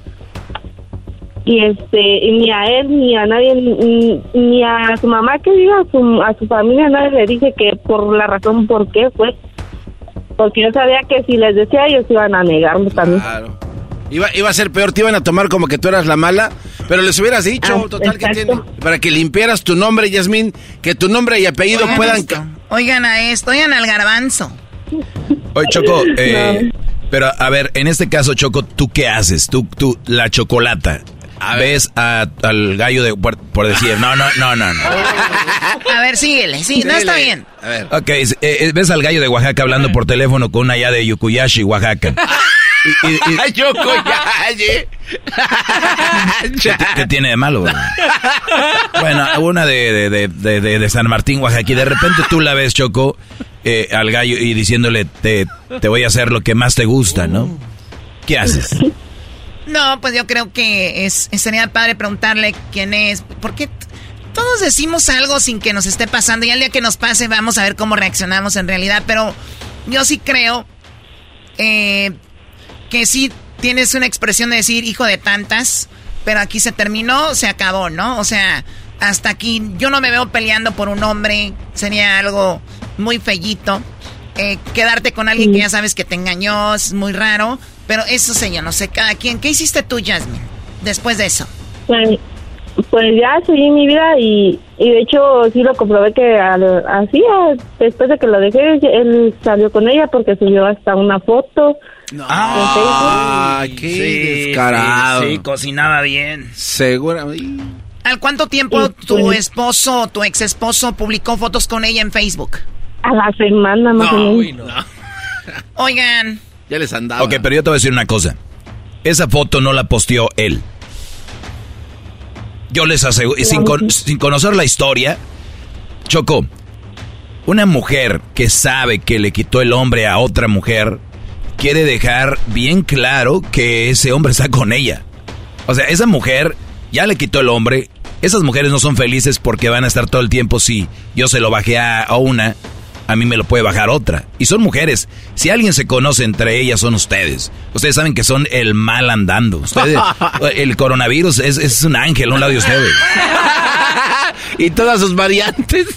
Y este, y ni a él, ni a nadie, ni, ni a su mamá que diga, a su, a su familia, nadie le dije que por la razón por qué fue. Porque yo sabía que si les decía ellos iban a negarme también. Claro. Iba, iba a ser peor, te iban a tomar como que tú eras la mala, pero les hubieras dicho, Ah, total, que tiene? Para que limpiaras tu nombre, Yasmín, que tu nombre y apellido Oigan puedan... esto. Oigan a esto, oigan al garbanzo. Oye, Choco, eh, pero a ver, en este caso, Choco, ¿tú qué haces? Tú, tú, la chocolata. ¿Ves a- al gallo de, por, por decir, no, no, no, no, no. A ver, síguele, sí, no está bien. A ver. Ok, eh, eh, ves al gallo de Oaxaca hablando por teléfono con una allá de Yucuyashi, Oaxaca. Y- y- y-. ¿Qué, qué tiene de malo? Bueno, una de, de- de- de San Martín, Oaxaca, y de repente tú la ves, Choco, eh, al gallo y diciéndole, te, te voy a hacer lo que más te gusta, ¿no? ¿Qué haces? No, pues yo creo que es, sería padre preguntarle quién es, porque todos decimos algo sin que nos esté pasando y al día que nos pase vamos a ver cómo reaccionamos en realidad, pero yo sí creo eh, que sí tienes una expresión de decir hijo de tantas, pero aquí se terminó, se acabó, ¿no? O sea, hasta aquí yo no me veo peleando por un hombre, sería algo muy fellito. Eh, quedarte con alguien que ya sabes que te engañó es muy raro, pero eso sé yo, no sé, cada quien. ¿Qué hiciste tú, Jasmine, después de eso? Pues, pues ya seguí mi vida y, y de hecho sí lo comprobé que al- así, después de que lo dejé, él salió con ella porque subió hasta una foto. Ay, qué descarado. Sí, sí, cocinaba bien. Segura. ¿Al cuánto tiempo tu esposo, tu ex esposo, publicó fotos con ella en Facebook? A la semana más o menos. Oigan, Ya les andaba. Ok, pero yo te voy a decir una cosa. Esa foto no la posteó él. Yo les aseguro, y sin, con- sin conocer la historia, Choco, una mujer que sabe que le quitó el hombre a otra mujer, quiere dejar bien claro que ese hombre está con ella. O sea, esa mujer ya le quitó el hombre. Esas mujeres no son felices porque van a estar todo el tiempo, si yo se lo bajé a, a una, a mí me lo puede bajar otra. Y son mujeres. Si alguien se conoce entre ellas, son ustedes. Ustedes saben que son el mal andando. Ustedes, el coronavirus es, es un ángel a un lado de ustedes. y todas sus variantes.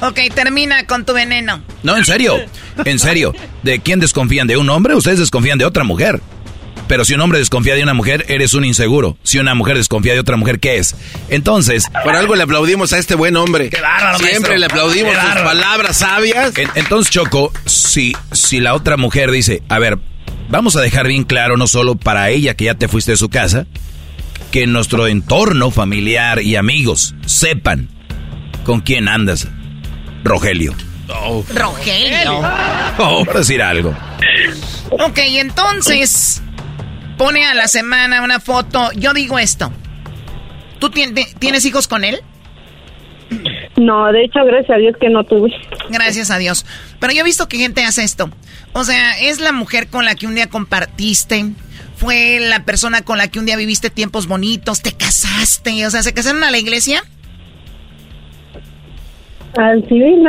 ok, termina con tu veneno. No, en serio. En serio. ¿De quién desconfían? ¿De un hombre? Ustedes desconfían de otra mujer. Pero si un hombre desconfía de una mujer, eres un inseguro. Si una mujer desconfía de otra mujer, ¿qué es? Entonces... Por algo le aplaudimos a este buen hombre. ¡Qué bárbaro, Siempre maestro! le aplaudimos ¡Qué sus palabras sabias. En- entonces, Choco, si, si la otra mujer dice, a ver, vamos a dejar bien claro, no solo para ella que ya te fuiste de su casa, que en nuestro entorno familiar y amigos sepan con quién andas, Rogelio. Rogelio. Oh, por decir algo. Ok, entonces pone a la semana una foto. Yo digo esto. ¿Tú tien- tienes hijos con él? No, de hecho, gracias a Dios que no tuve. Gracias a Dios. Pero yo he visto que gente hace esto. O sea, es la mujer con la que un día compartiste. Fue la persona con la que un día viviste tiempos bonitos. Te casaste. O sea, ¿se casaron a la iglesia? Al civil.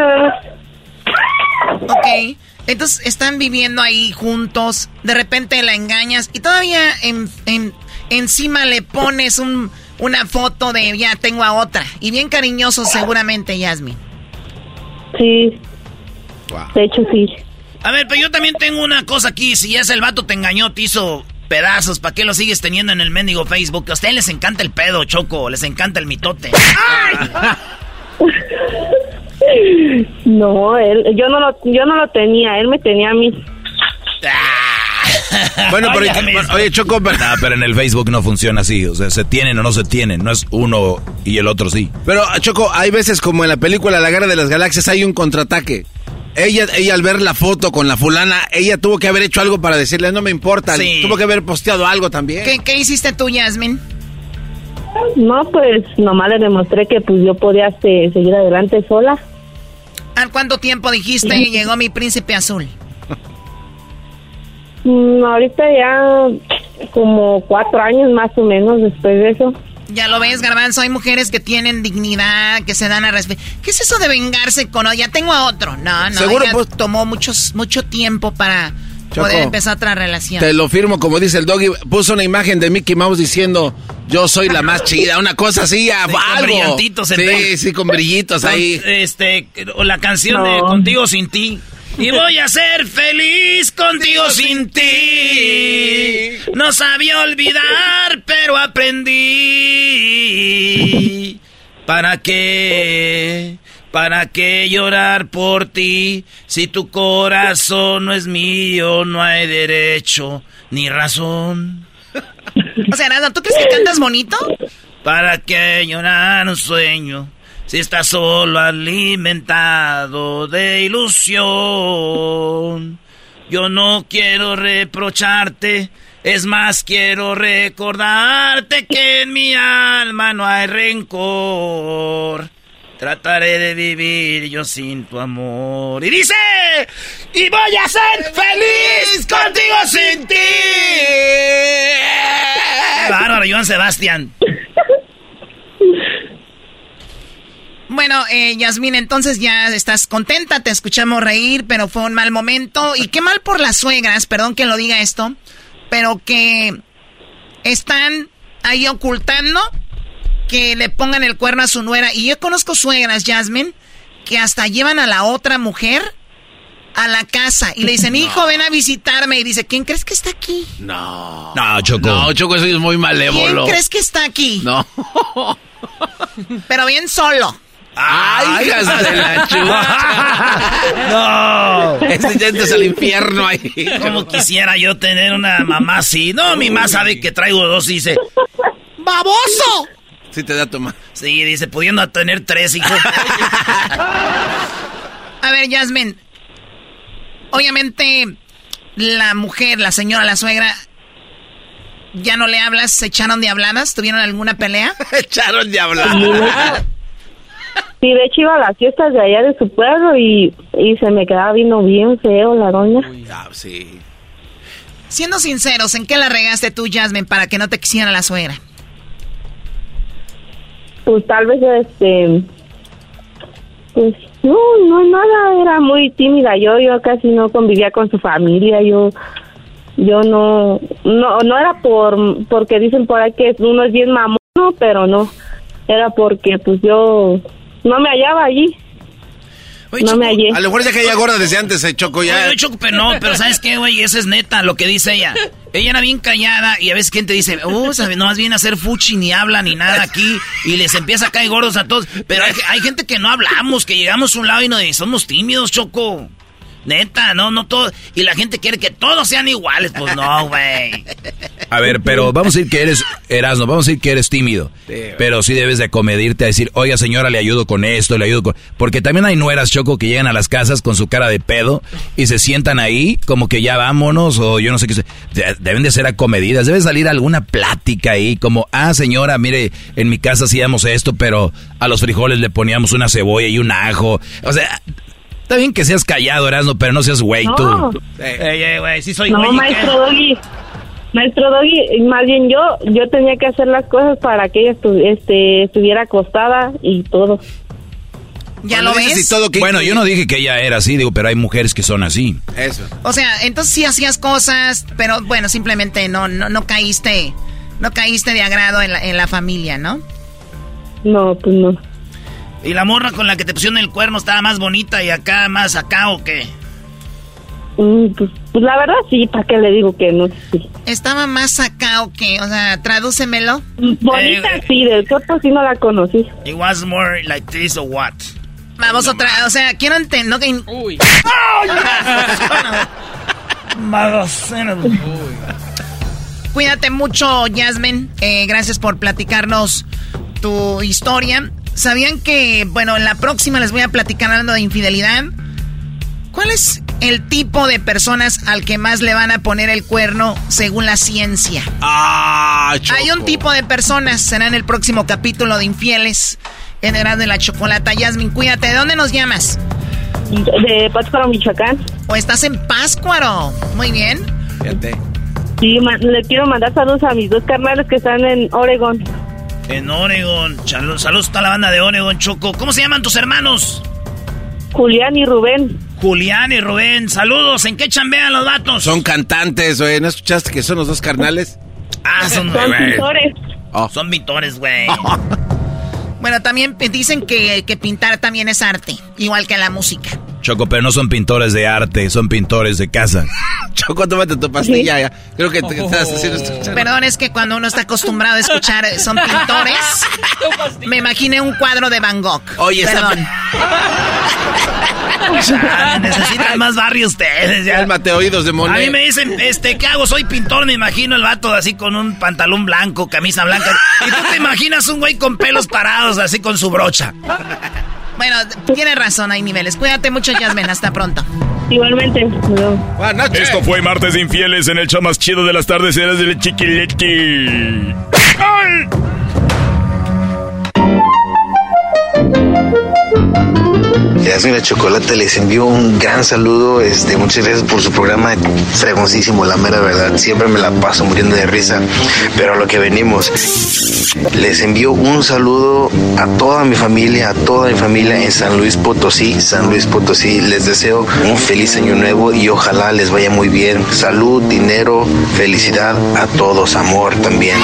Ok. Entonces están viviendo ahí juntos. De repente la engañas. Y todavía en, en- encima le pones un, una foto de ya tengo a otra. Y bien cariñoso seguramente, Yasmin. Sí. De hecho, sí. A ver, pero yo también tengo una cosa aquí. Si ya es el vato te engañó, te hizo pedazos, ¿para qué lo sigues teniendo en el mendigo Facebook? A ustedes les encanta el pedo, Choco, les encanta el mitote. No, él, yo no lo, yo no lo tenía, él me tenía a mí. Bueno, pero, oye, Choco, pero, No, pero en el Facebook no funciona así. O sea, se tienen o no se tienen. No es uno y el otro sí. pero, Choco, hay veces como en la película La Guerra de las Galaxias hay un contraataque. Ella, ella al ver la foto con la fulana, ella tuvo que haber hecho algo para decirle, no me importa. Sí. Tuvo que haber posteado algo también. ¿Qué, qué hiciste tú, Yasmin? No, pues nomás le demostré que pues yo podía este, seguir adelante sola. ¿Al cuánto tiempo dijiste llegó mi príncipe azul? Mm, ahorita ya como cuatro años más o menos después de eso. Ya lo ves, Garbanzo, hay mujeres que tienen dignidad, que se dan a respetar. ¿Qué es eso de vengarse con, oh, ya tengo a otro? No, no, Seguro, ella pues- tomó muchos, mucho tiempo para Choco, poder empezar otra relación. Te lo firmo, como dice el doggy. Puso una imagen de Mickey Mouse diciendo, yo soy la más chida. Una cosa así, a- Sí, con algo. brillantitos en Sí, sí, con brillitos Con, ahí. Este, o la canción de. Contigo sin ti. Y voy a ser feliz contigo sin ti. No sabía olvidar, pero aprendí. ¿Para qué? ¿Para qué llorar por ti? Si tu corazón no es mío, no hay derecho ni razón. O sea, Erasmo, ¿tú crees que cantas bonito? ¿Para qué llorar un sueño? Si estás solo alimentado de ilusión. Yo no quiero reprocharte, es más quiero recordarte que en mi alma no hay rencor. Trataré de vivir yo sin tu amor. Y dice, y voy a ser feliz contigo sin ti. Bárbaro, Joan Sebastián. Bueno, eh, Yasmín, entonces ya estás contenta, te escuchamos reír, pero fue un mal momento. Y qué mal por las suegras, perdón que lo diga esto, pero que están ahí ocultando que le pongan el cuerno a su nuera. Y yo conozco suegras, Yasmín, que hasta llevan a la otra mujer a la casa y le dicen, hijo, ven a visitarme. Y dice, ¿quién crees que está aquí? No. No, Choco. No, Choco, eso es muy ¿Quién malévolo. crees que está aquí? No. Pero bien solo. ¡Ay, hijas de la No. Este ya entras al infierno ahí. Como quisiera yo tener una mamá así. No, mi mamá sabe que traigo dos y dice, ¡baboso! Sí te da toma. Sí, dice, pudiendo tener tres hijos. A ver, Jasmine. Obviamente, la mujer, la señora, la suegra, ¿ya no le hablas? ¿Se echaron de habladas? ¿Tuvieron alguna pelea? echaron de hablar. Sí, de hecho iba a las fiestas de allá de su pueblo y, y se me quedaba vino bien feo la doña. Ah, sí. Siendo sinceros, ¿en qué la regaste tú, Jasmine, para que no te quisiera la suegra? Pues tal vez este pues no, no nada, era muy tímida yo, yo casi no convivía con su familia, yo yo no no no era por porque dicen por ahí que uno es bien mamón, pero no. Era porque pues yo no me hallaba allí. No me hallé. A lo mejor ya que ella gorda desde antes se chocó ya. Oye, Choco, pero no, pero ¿sabes qué, güey? Eso es neta, lo que dice ella. Ella era bien callada y a veces gente dice, oh, sabe, no más viene a hacer fuchi, ni habla, ni nada aquí. Y les empieza a caer gordos a todos. Pero hay, hay gente que no hablamos, que llegamos a un lado y no somos tímidos, Choco. Neta, no, no todo. Y la gente quiere que todos sean iguales. Pues no, güey. A ver, pero vamos a decir que eres, Erasmo, vamos a decir que eres tímido. Pero sí debes de acomedirte a decir, oiga señora, le ayudo con esto, le ayudo con... Porque también hay nueras, Choco, que llegan a las casas con su cara de pedo y se sientan ahí como que ya vámonos o yo no sé qué. se- Deben de ser acomedidas, debe salir alguna plática ahí como, ah señora, mire, en mi casa hacíamos esto, pero a los frijoles le poníamos una cebolla y un ajo. O sea... Está bien que seas callado, Erasmo, pero no seas güey No. tú. Ey, ey, güey, sí soy no, maestro Doggy. Maestro Doggy, más bien yo, yo tenía que hacer las cosas para que ella estu- este, estuviera acostada y todo. ¿Ya lo ves? Bueno, yo no dije que ella era así, digo, pero hay mujeres que son así. Eso. O sea, entonces sí hacías cosas, pero bueno, simplemente no, no, no caíste, no caíste de agrado en la, en la familia, ¿no? No, pues no. ¿Y la morra con la que te pusieron el cuerno estaba más bonita y acá más acá o qué? Mm, Pues, pues la verdad sí, ¿para qué le digo que no? Sí. Estaba más acá o qué, o sea, tradúcemelo. Bonita sí, del cuerpo sí no la conocí. It was more like this or what? Vamos otra, o sea, quiero entender que... Uy. Cuídate mucho, Jasmine. Eh, gracias por platicarnos tu historia. ¿Sabían que, bueno, en la próxima les voy a platicar hablando de infidelidad? ¿Cuál es el tipo de personas al que más le van a poner el cuerno según la ciencia? Ah, Hay un tipo de personas, será en el próximo capítulo de Infieles en Edad de la Chocolata. Yasmin, cuídate. ¿De dónde nos llamas? De Pátzcuaro, Michoacán. ¿O estás en Páscuaro? Muy bien. Fíjate. Sí, le quiero mandar saludos a mis dos carnales que están en Oregon. En Oregon. Chalo- Saludos a toda la banda de Oregon, Choco. ¿Cómo se llaman tus hermanos? Julián y Rubén. Julián y Rubén. Saludos. ¿En qué chambean los vatos? Son cantantes, güey. ¿No escuchaste que son los dos carnales? Ah, son, Son pintores. Son pintores, güey. Bueno, también dicen que, que pintar también es arte, igual que la música. Choco, pero no son pintores de arte, son pintores de casa. Choco, tómate tu pastilla ya. Creo que te estás haciendo escuchar. Perdón, es que cuando uno está acostumbrado a escuchar eh, son pintores, me imaginé un cuadro de Van Gogh. Oye, Perdón. Necesitan más barrio ustedes. Ya. Cálmate, oídos de A mí Monet. me dicen, este, ¿qué hago? Soy pintor, me imagino el vato así con un pantalón blanco, camisa blanca. Y tú te imaginas un güey con pelos parados así con su brocha. Bueno, tienes razón, hay niveles. Cuídate mucho, Jasmine. Hasta pronto. Igualmente. Esto fue Martes de Infieles en el show más chido de las tardes. Eras del chiquilete. ¡Ay! Erasmo y la Chocolate les envío un gran saludo. Este, muchas gracias por su programa fregoncísimo, la mera verdad. Siempre me la paso muriendo de risa. Pero a lo que venimos, les envío un saludo a toda mi familia, a toda mi familia en San Luis Potosí. San Luis Potosí, les deseo un feliz año nuevo y ojalá les vaya muy bien. Salud, dinero, felicidad a todos, amor también.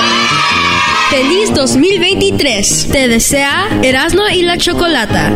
Feliz 2023. Te desea Erasmo y la Chocolata.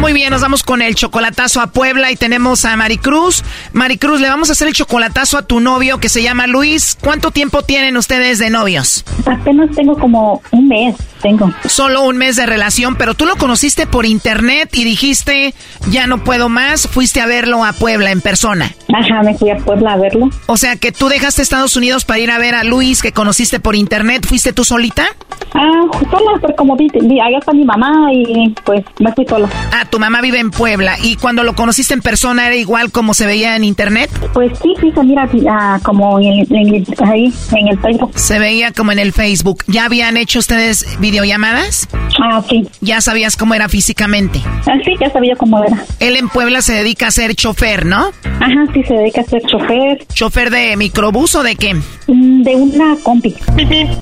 Muy bien, nos vamos con el chocolatazo a Puebla y tenemos a Maricruz. Maricruz, le vamos a hacer el chocolatazo a tu novio que se llama Luis. ¿Cuánto tiempo tienen ustedes de novios? Apenas tengo como un mes, tengo. Solo un mes de relación, pero tú lo conociste por internet y dijiste, ya no puedo más, fuiste a verlo a Puebla en persona. Ajá, me fui a Puebla a verlo. O sea que tú dejaste Estados Unidos para ir a ver a Luis que conociste por internet, ¿fuiste tú solita? Ah, sola, pues como vi, allá está mi mamá y pues me fui sola. Ah, tu mamá vive en Puebla y cuando lo conociste en persona era igual como se veía en internet. Pues sí, sí, se mira ah, como en en ahí, en el Facebook. Se veía como en el Facebook. ¿Ya habían hecho ustedes videollamadas? Ah, sí. Ya sabías cómo era físicamente. Ah, sí, ya sabía cómo era. Él en Puebla se dedica a ser chofer, ¿no? Ajá, sí, se dedica a ser chofer. ¿Chofer de microbús o de qué? Mm, De una combi.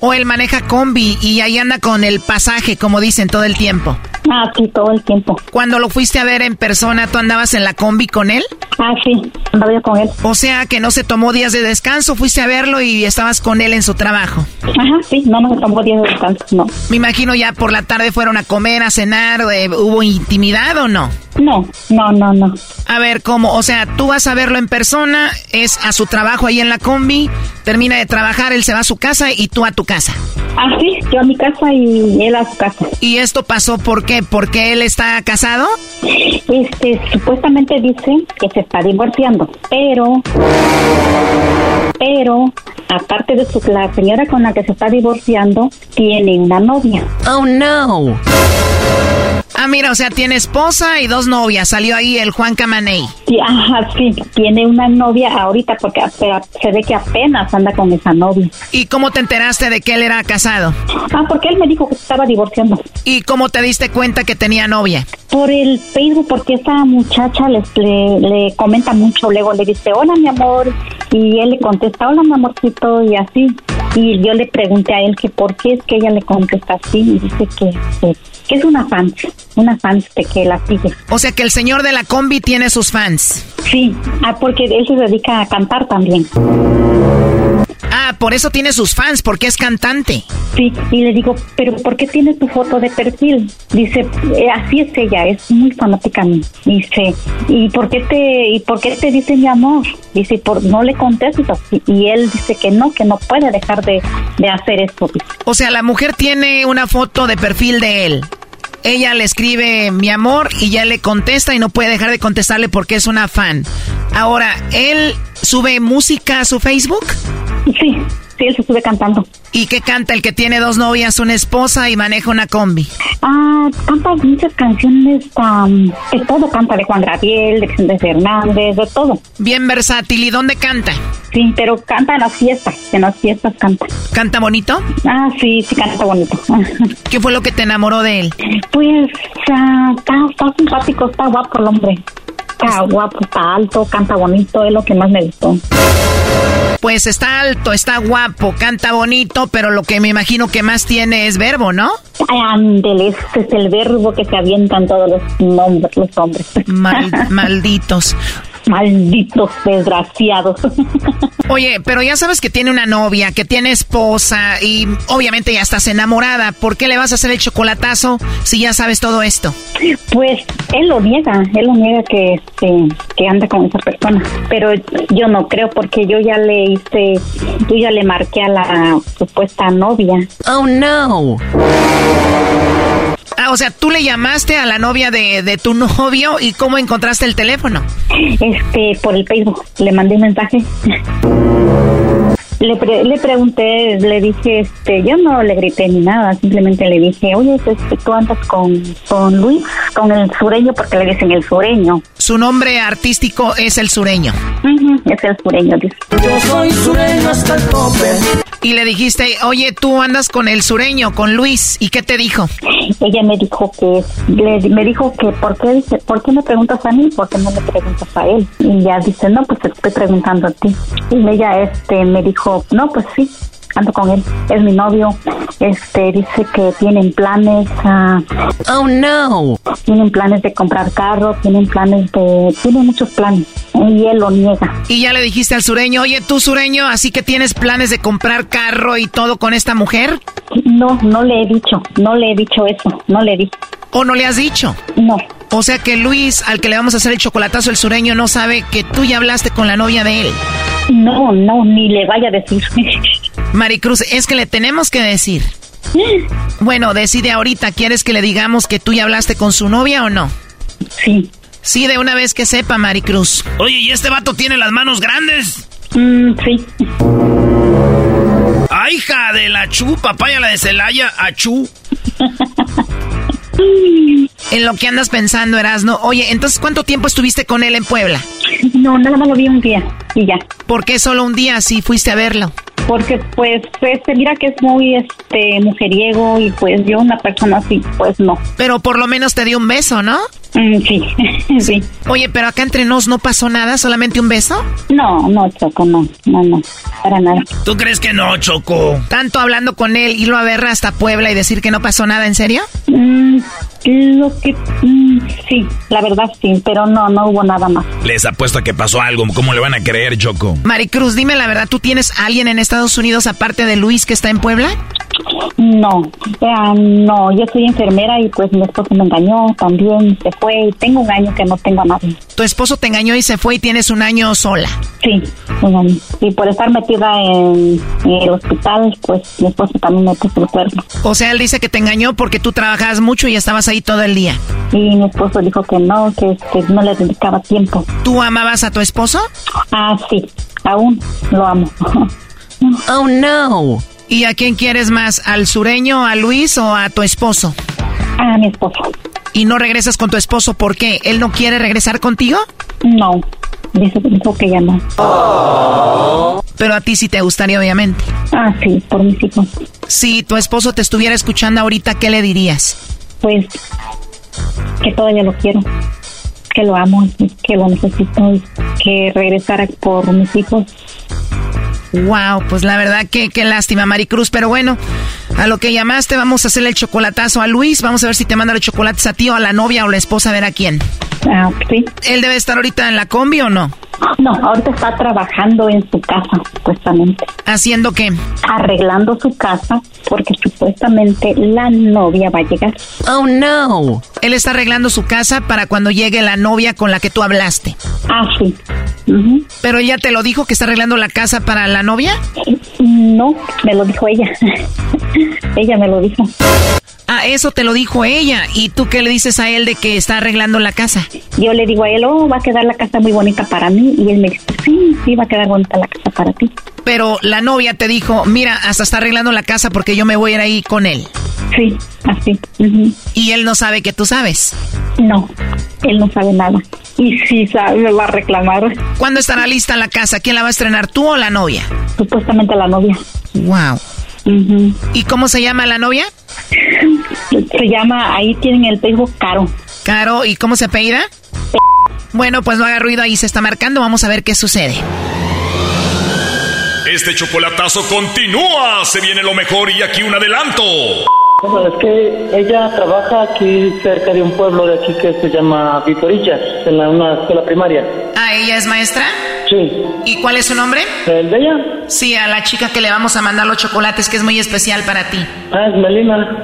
O él maneja combi y ahí anda con el pasaje, como dicen, todo el tiempo. Ah, sí, todo el tiempo. Cuando lo fuiste a ver en persona, ¿tú andabas en la combi con él? Ah, sí, andaba yo con él. O sea, que no se tomó días de descanso, fuiste a verlo y estabas con él en su trabajo. Ajá, sí, no nos tomó días de descanso, no. Imagino ya por la tarde fueron a comer, a cenar, eh, ¿hubo intimidad o no? No, no, no, no. A ver, ¿cómo? O sea, tú vas a verlo en persona, es a su trabajo ahí en la combi, termina de trabajar, él se va a su casa y tú a tu casa. Ah, sí, yo a mi casa y él a su casa. ¿Y esto pasó por qué? ¿Porque él está casado? Este, supuestamente dice que se está divorciando, pero, pero, aparte de su, la señora con la que se está divorciando, tiene una novia. Oh, no. Ah, mira, o sea, tiene esposa y dos novias. Salió ahí el Juan Camaney. Sí, ajá, sí, tiene una novia ahorita porque se ve que apenas anda con esa novia. ¿Y cómo te enteraste de que él era casado? Ah, porque él me dijo que estaba divorciando. ¿Y cómo te diste cuenta que tenía novia? Por el Facebook, porque esa muchacha les, le, le comenta mucho, luego le dice, hola mi amor, y él le contesta, hola mi amorcito, y así. Y yo le pregunté a él que por qué es que ella le contesta así, y dice que, que, que es una fan, una fan de que la sigue. O sea que el señor de la combi tiene sus fans. Sí, ah, porque él se dedica a cantar también. Ah, por eso tiene sus fans, porque es cantante. Sí, y le digo, pero ¿por qué tiene tu foto de perfil? Dice, "Eh, así es ella, es muy fanática a mí. Dice, ¿y por qué te, y por qué te dice mi amor? Dice, por, no le contestas. Y- Y él dice que no, que no puede dejar de, de hacer eso. O sea, la mujer tiene una foto de perfil de él. Ella le escribe mi amor y ya le contesta y no puede dejar de contestarle porque es una fan. Ahora, ¿él sube música a su Facebook? Sí, sí, él se sube cantando. ¿Y qué canta el que tiene dos novias, una esposa y maneja una combi? Ah, canta muchas canciones, am, de todo canta, de Juan Gabriel, de Vicente Fernández, de todo. Bien versátil. ¿Y dónde canta? Sí, pero canta en las fiestas, en las fiestas canta. ¿Canta bonito? Ah, sí, sí canta bonito. ¿Qué fue lo que te enamoró de él? Pues ah, está, está simpático, está guapo el hombre. Está guapo, está alto, canta bonito, es lo que más me gustó. Pues está alto, está guapo, canta bonito, pero lo que me imagino que más tiene es verbo, ¿no? Ándele, este es el verbo que se avientan todos los nombres, los hombres. Mal- malditos. Malditos desgraciados. Oye, pero ya sabes que tiene una novia, que tiene esposa y obviamente ya estás enamorada. ¿Por qué le vas a hacer el chocolatazo si ya sabes todo esto? Pues él lo niega, él lo niega que este, que anda con esa persona, pero yo no creo porque yo ya le hice, yo ya le marqué a la supuesta novia. Oh no. Ah, o sea, tú le llamaste a la novia de, de tu novio y cómo encontraste el teléfono. Este, por el Facebook, le mandé un mensaje. Le, pre- le pregunté, le dije, este, yo no le grité ni nada, simplemente le dije, oye, este, tú andas con, con Luis, con el sureño, porque le dicen el sureño. Su nombre artístico es el sureño. Es el sureño, dice. Yo soy sureño hasta el tope. Y le dijiste, oye, tú andas con el sureño, con Luis. ¿Y qué te dijo? Ella me dijo que, le- me dijo que, ¿por qué, dice, ¿por qué me preguntas a mí? ¿Por qué no me preguntas a él? Y ya dice, no, pues te estoy preguntando a ti. Y ella, este, me dijo, no, pues sí, ando con él, es mi novio. Este, dice que tienen planes, ah, oh no, tienen planes de comprar carro, tienen planes de, tienen muchos planes. Y él lo niega. Y ya le dijiste al sureño, oye, tú sureño, así que tienes planes de comprar carro y todo con esta mujer. No, no le he dicho, no le he dicho eso, no le he dicho. ¿O no le has dicho? No. O sea que Luis, al que le vamos a hacer el chocolatazo, el sureño, no sabe que tú ya hablaste con la novia de él. No, no, ni le vaya a decir. Maricruz, es que le tenemos que decir. Bueno, decide ahorita, ¿quieres que le digamos que tú ya hablaste con su novia o no? Sí. Sí, de una vez que sepa, Maricruz. Oye, ¿y este vato tiene las manos grandes? Mm, sí. ¡Ay, hija de la Chu! Papaya la de Celaya, achú. En lo que andas pensando, Erasno. Oye, entonces, ¿cuánto tiempo estuviste con él en Puebla? No, nada más lo vi un día y ya. ¿Por qué solo un día si fuiste a verlo? Porque pues este mira que es muy este mujeriego y pues yo una persona así pues no. Pero por lo menos te dio un beso, ¿no? Mm, sí, sí. Oye, pero acá entre nos no pasó nada, solamente un beso. No, no, Choco, no, no, no, para nada. ¿Tú crees que no, Choco? Tanto hablando con él, irlo a ver hasta Puebla y decir que no pasó nada, ¿en serio? Mm, lo que mm, sí, la verdad sí, pero no, no hubo nada más. Les apuesto a que pasó algo. ¿Cómo le van a creer, Choco? Maricruz, dime la verdad, ¿tú tienes a alguien en Estados Unidos aparte de Luis que está en Puebla? No, ah, no, yo soy enfermera y pues mi esposo me engañó también, se fue y tengo un año que no tengo a nadie. Tu esposo te engañó y se fue y tienes un año sola. Sí, un año. Y por estar metida en, en el hospital, pues mi esposo también me puso el cuerno. O sea, él dice que te engañó porque tú trabajabas mucho y estabas ahí todo el día. Y mi esposo dijo que no, que, que no le dedicaba tiempo. ¿Tú amabas a tu esposo? Ah, sí, aún lo amo. Oh, no. ¿Y a quién quieres más? ¿Al sureño, a Luis o a tu esposo? A mi esposo. ¿Y no regresas con tu esposo por qué? ¿Él no quiere regresar contigo? No, dice, dijo que ya no. Pero a ti sí te gustaría, obviamente. Ah, sí, por mis hijos. Si tu esposo te estuviera escuchando ahorita, ¿qué le dirías? Pues que todavía lo quiero, que lo amo, que lo necesito y que regresara por mis hijos. Wow, pues la verdad que qué lástima, Maricruz. Pero bueno, A lo que llamaste, vamos a hacerle el chocolatazo a Luis. Vamos a ver si te manda los chocolates a ti o a la novia o la esposa, a ver a quién. Ah, sí. ¿Él debe estar ahorita en la combi o no? No, ahorita está trabajando en su casa, supuestamente. ¿Haciendo qué? Arreglando su casa porque supuestamente la novia va a llegar. Oh, no. Él está arreglando su casa para cuando llegue la novia con la que tú hablaste. Ah, sí. ¿Pero ella te lo dijo que está arreglando la casa para la novia? No, me lo dijo ella. ella me lo dijo. Ah, eso te lo dijo ella. ¿Y tú qué le dices a él de que está arreglando la casa? Yo le digo a él, oh, va a quedar la casa muy bonita para mí. Y él me dice, sí, sí, va a quedar bonita la casa para ti. Pero la novia te dijo, mira, hasta está arreglando la casa porque yo me voy a ir ahí con él. Sí, así. ¿Y él no sabe que tú sabes? No, él no sabe nada. Y si sabe, me va a reclamar. ¿Cuándo estará lista la casa? ¿Quién la va a estrenar, tú o la novia? Supuestamente la novia. Wow. ¿Y cómo se llama la novia? Se llama, ahí tienen el Facebook Caro. Caro, ¿y cómo se apellida? Bueno, pues no haga ruido, ahí se está marcando, vamos a ver qué sucede. Este chocolatazo continúa. Se viene lo mejor y aquí un adelanto. Bueno, es que ella trabaja aquí cerca de un pueblo de aquí que se llama Vitorillas, en la, una escuela primaria. Ah, ¿ella es maestra? Sí. ¿Y cuál es su nombre? ¿El de ella? Sí, a la chica que le vamos a mandar los chocolates, que es muy especial para ti. Ah, es Melina.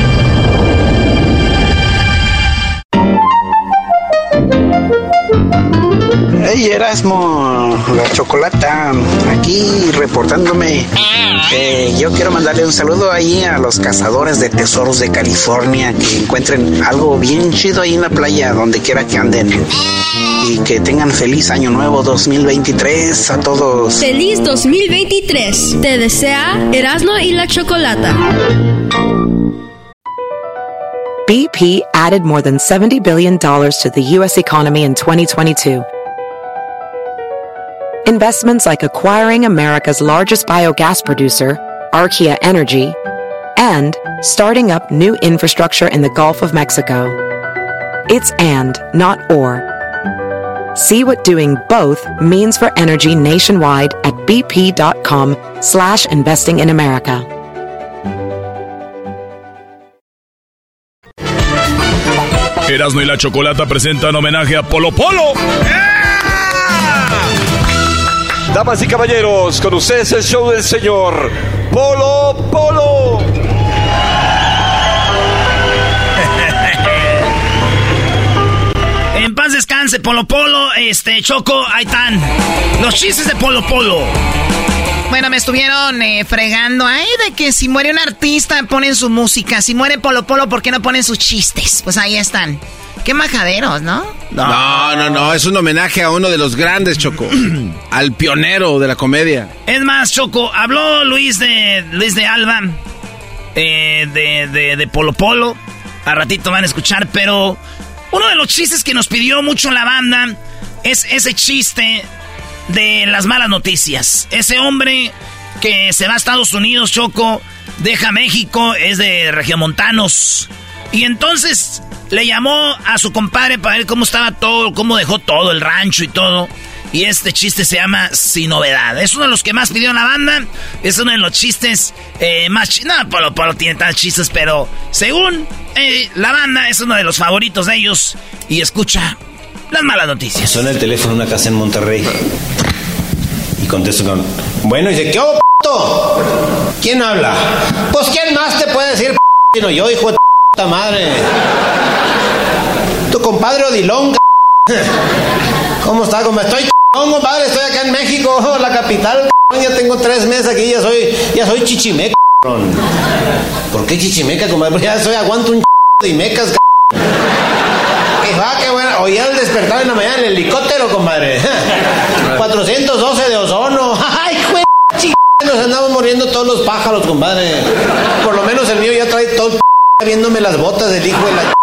Hey Erasmo, la chocolata, aquí reportándome. Eh, yo quiero mandarle un saludo ahí a los cazadores de tesoros de California que encuentren algo bien chido ahí en la playa, donde quiera que anden. Y que tengan feliz año nuevo 2023 a todos. Feliz 2023. Te desea Erasmo y la Chocolata. BP added more than $70 billion to the U.S. economy in 2022. Investments like acquiring America's largest biogas producer, Archaea Energy, and starting up new infrastructure in the Gulf of Mexico. It's and, not or. See what doing both means for energy nationwide at bp.com slash investing in America. Erasmo y la chocolata presentan homenaje a Polo Polo. ¡Eh! Damas y caballeros, con ustedes el show del señor Polo Polo. En paz descanse, Polo Polo, este, Choco, ahí están. Los chistes de Polo Polo. Bueno, me estuvieron eh, fregando. Ay, de que si muere un artista ponen su música. Si muere Polo Polo, ¿por qué no ponen sus chistes? Pues ahí están. Qué majaderos, ¿no? No, no, no, es un homenaje a uno de los grandes, Choco. al pionero de la comedia. Es más, Choco, habló Luis de Luis de Alba, eh, de, de, de Polo Polo. A ratito van a escuchar, pero uno de los chistes que nos pidió mucho la banda es ese chiste de las malas noticias. Ese hombre que se va a Estados Unidos, Choco, deja México, es de Regiomontanos. Y entonces le llamó a su compadre para ver cómo estaba todo, cómo dejó todo, el rancho y todo. Y este chiste se llama Sin Novedad. Es uno de los que más pidió la banda. Es uno de los chistes eh, más... Ch no, Polo Polo tiene tantos chistes, pero según eh, la banda es uno de los favoritos de ellos. Y escucha las malas noticias. Suena el teléfono en una casa en Monterrey. Y contesto con... Bueno, y dice, ¿qué hubo, p***? ¿Quién habla? Pues, ¿quién más te puede decir, p***? Sino yo, hijo de puta madre. Tu compadre Odilón, ¿Cómo está? ¿Cómo estoy, compadre? Estoy acá en México, la capital, Ya tengo tres meses aquí, ya soy, ya soy chichimeca, ¿Por qué chichimeca, compadre? Pues ya soy, aguanto un de mecas, Ah, qué bueno. Oí al despertar en la mañana el helicóptero, compadre. 412 de ozono. ¡Ay, güey! Nos andamos muriendo todos los pájaros, compadre. Por lo menos el mío ya trae todo viéndome las botas del hijo de la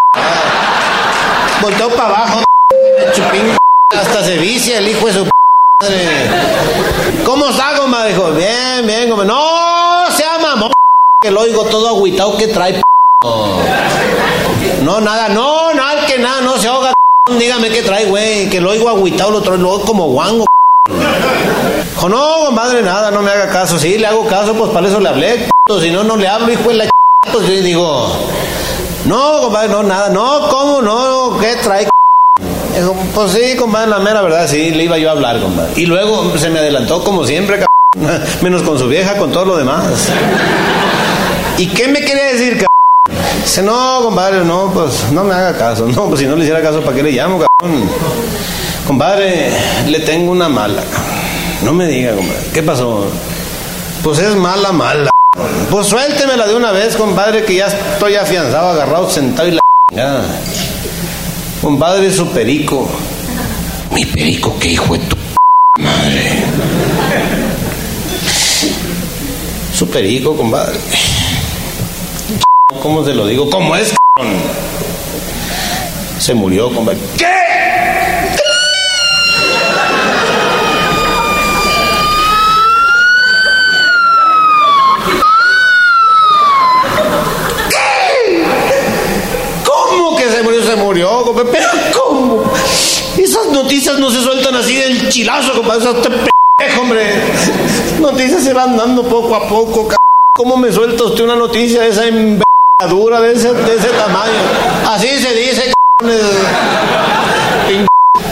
Volteo para abajo. Chupín. hasta se vicia el hijo de su madre. ¿Cómo está, compadre? Dijo, bien, bien, compadre. No, se llama que lo oigo todo agüitado que trae. No, nada, no, nada, que nada, no se ahoga. Dígame qué trae, güey, que lo oigo agüitado, lo trae, lo oigo como guango. Dijo, no, compadre, nada, no me haga caso. Sí, le hago caso, pues para eso le hablé. Si no, no le hablo, hijo de la Pues yo digo, no, compadre, no, nada. No, ¿cómo no? ¿Qué trae? Dijo, pues sí, compadre, la mera verdad, sí, le iba yo a hablar, compadre. Y luego se me adelantó como siempre, menos con su vieja, con todo lo demás. ¿Y qué me quería decir, cabrón? Dice, no, compadre, no, pues no me haga caso. No, pues si no le hiciera caso, ¿para qué le llamo, cabrón? Compadre, le tengo una mala. No me diga, compadre. ¿Qué pasó? Pues es mala, mala. Pues suéltemela de una vez, compadre, que ya estoy afianzado, agarrado, sentado y la chingada. Compadre, su perico. Mi perico, qué hijo de tu madre. Su perico, compadre. ¿Cómo se lo digo? ¿Cómo es, cabrón? Se murió, compadre. ¿Qué? ¿Cómo que se murió? Se murió, compadre. Pero ¿cómo? Esas noticias no se sueltan así del chilazo, compadre. Esas te pendejo, hombre. Noticias se van dando poco a poco, cabrón. ¿Cómo me suelta usted una noticia de esa envergadura, de ese, de ese tamaño? Así se dice,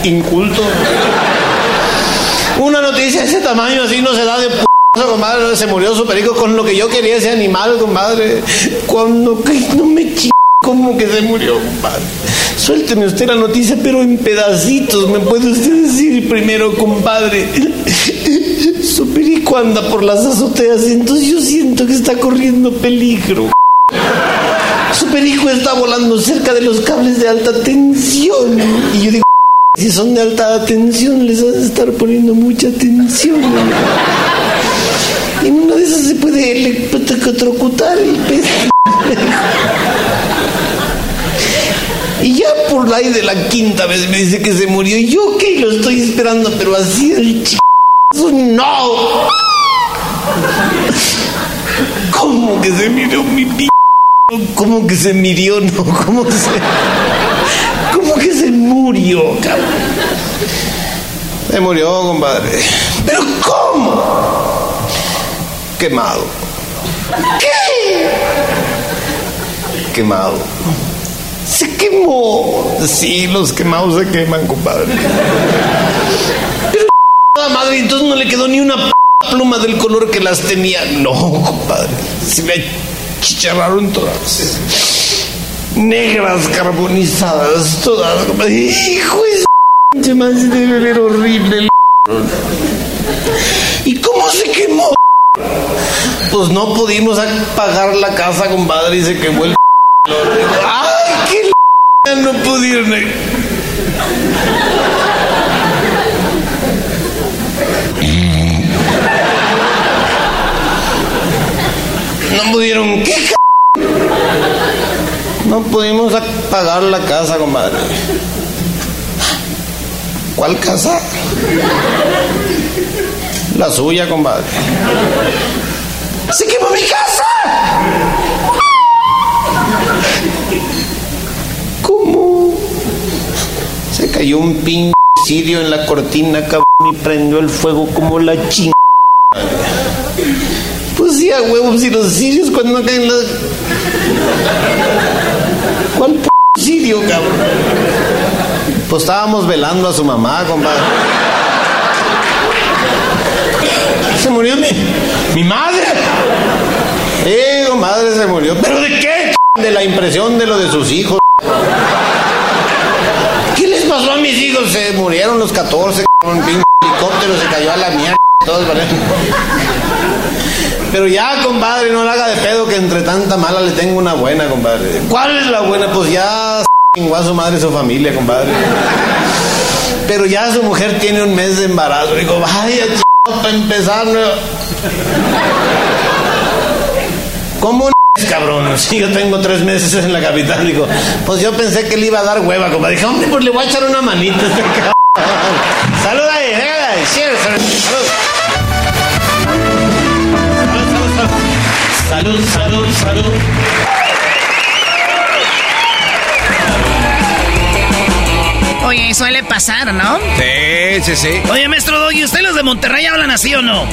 Inculto. Una noticia de ese tamaño así no se da de p compadre. Se murió su perico con lo que yo quería ese animal, compadre. Cuando que no me ch... ¿Cómo que se murió, compadre? Suélteme usted la noticia, pero en pedacitos. ¿Me puede usted decir primero, compadre? Su perico anda por las azoteas, entonces yo siento que está corriendo peligro. Perico está volando cerca de los cables de alta tensión. Y yo digo, si son de alta tensión, les vas a estar poniendo mucha tensión. En una de esas se puede electrocutar el pez. Y ya por ahí de la quinta vez me dice que se murió. Y yo que lo estoy esperando, pero así el ch... ¡No! ¿Cómo que se murió mi p... ¿Cómo que se murió? No, ¿cómo se... ¿Cómo que se murió, cabrón? Se murió, compadre. ¿Pero cómo? Quemado. ¿Qué? Quemado. Se quemó. Sí, los quemados se queman, compadre. Pero ¡ah, madre, entonces no le quedó ni una pluma del color que las tenía. No, compadre. Se me chicharraron todas. Negras, carbonizadas, todas. Hijo de se debe ver horrible. ¿Y cómo se quemó? Pues no pudimos pagar la casa, compadre, y se quemó el. ¡Ay, qué no pudieron! No pudieron. ¿Qué. No pudimos pagar la casa, compadre. ¿Cuál casa? La suya, compadre. ¡Se quemó mi casa! ¿Cómo? Se cayó un pin en la cortina, cabrón, y prendió el fuego como la chingada. Sí, a huevos, y los sirios cuando caen los... ¿Cuál p sirio? Pues estábamos velando a su mamá, compadre. Se murió mi, mi madre. Sí, madre se murió. ¿Pero de qué? De la impresión de lo de sus hijos. ¿Qué les pasó a mis hijos? Se murieron los 14, un helicóptero se cayó a la mierda. Todos. Pero ya, compadre, no la haga de pedo que entre tanta mala le tengo una buena, compadre. ¿Cuál es la buena? Pues ya a su madre y su familia, compadre. Pero ya su mujer tiene un mes de embarazo. Digo, vaya, ch... para empezar. ¿no? ¿Cómo n- cabrón? Si yo tengo tres meses en la capital, digo, pues yo pensé que le iba a dar hueva, compadre. Dije, hombre, pues le voy a echar una manita a este cabrón. Salud ahí, venga ahí. Salud, salud, salud. salud, salud. Oye, suele pasar, ¿no? Sí, sí, sí. Oye, maestro Doggy, ¿ustedes los de Monterrey hablan así o no?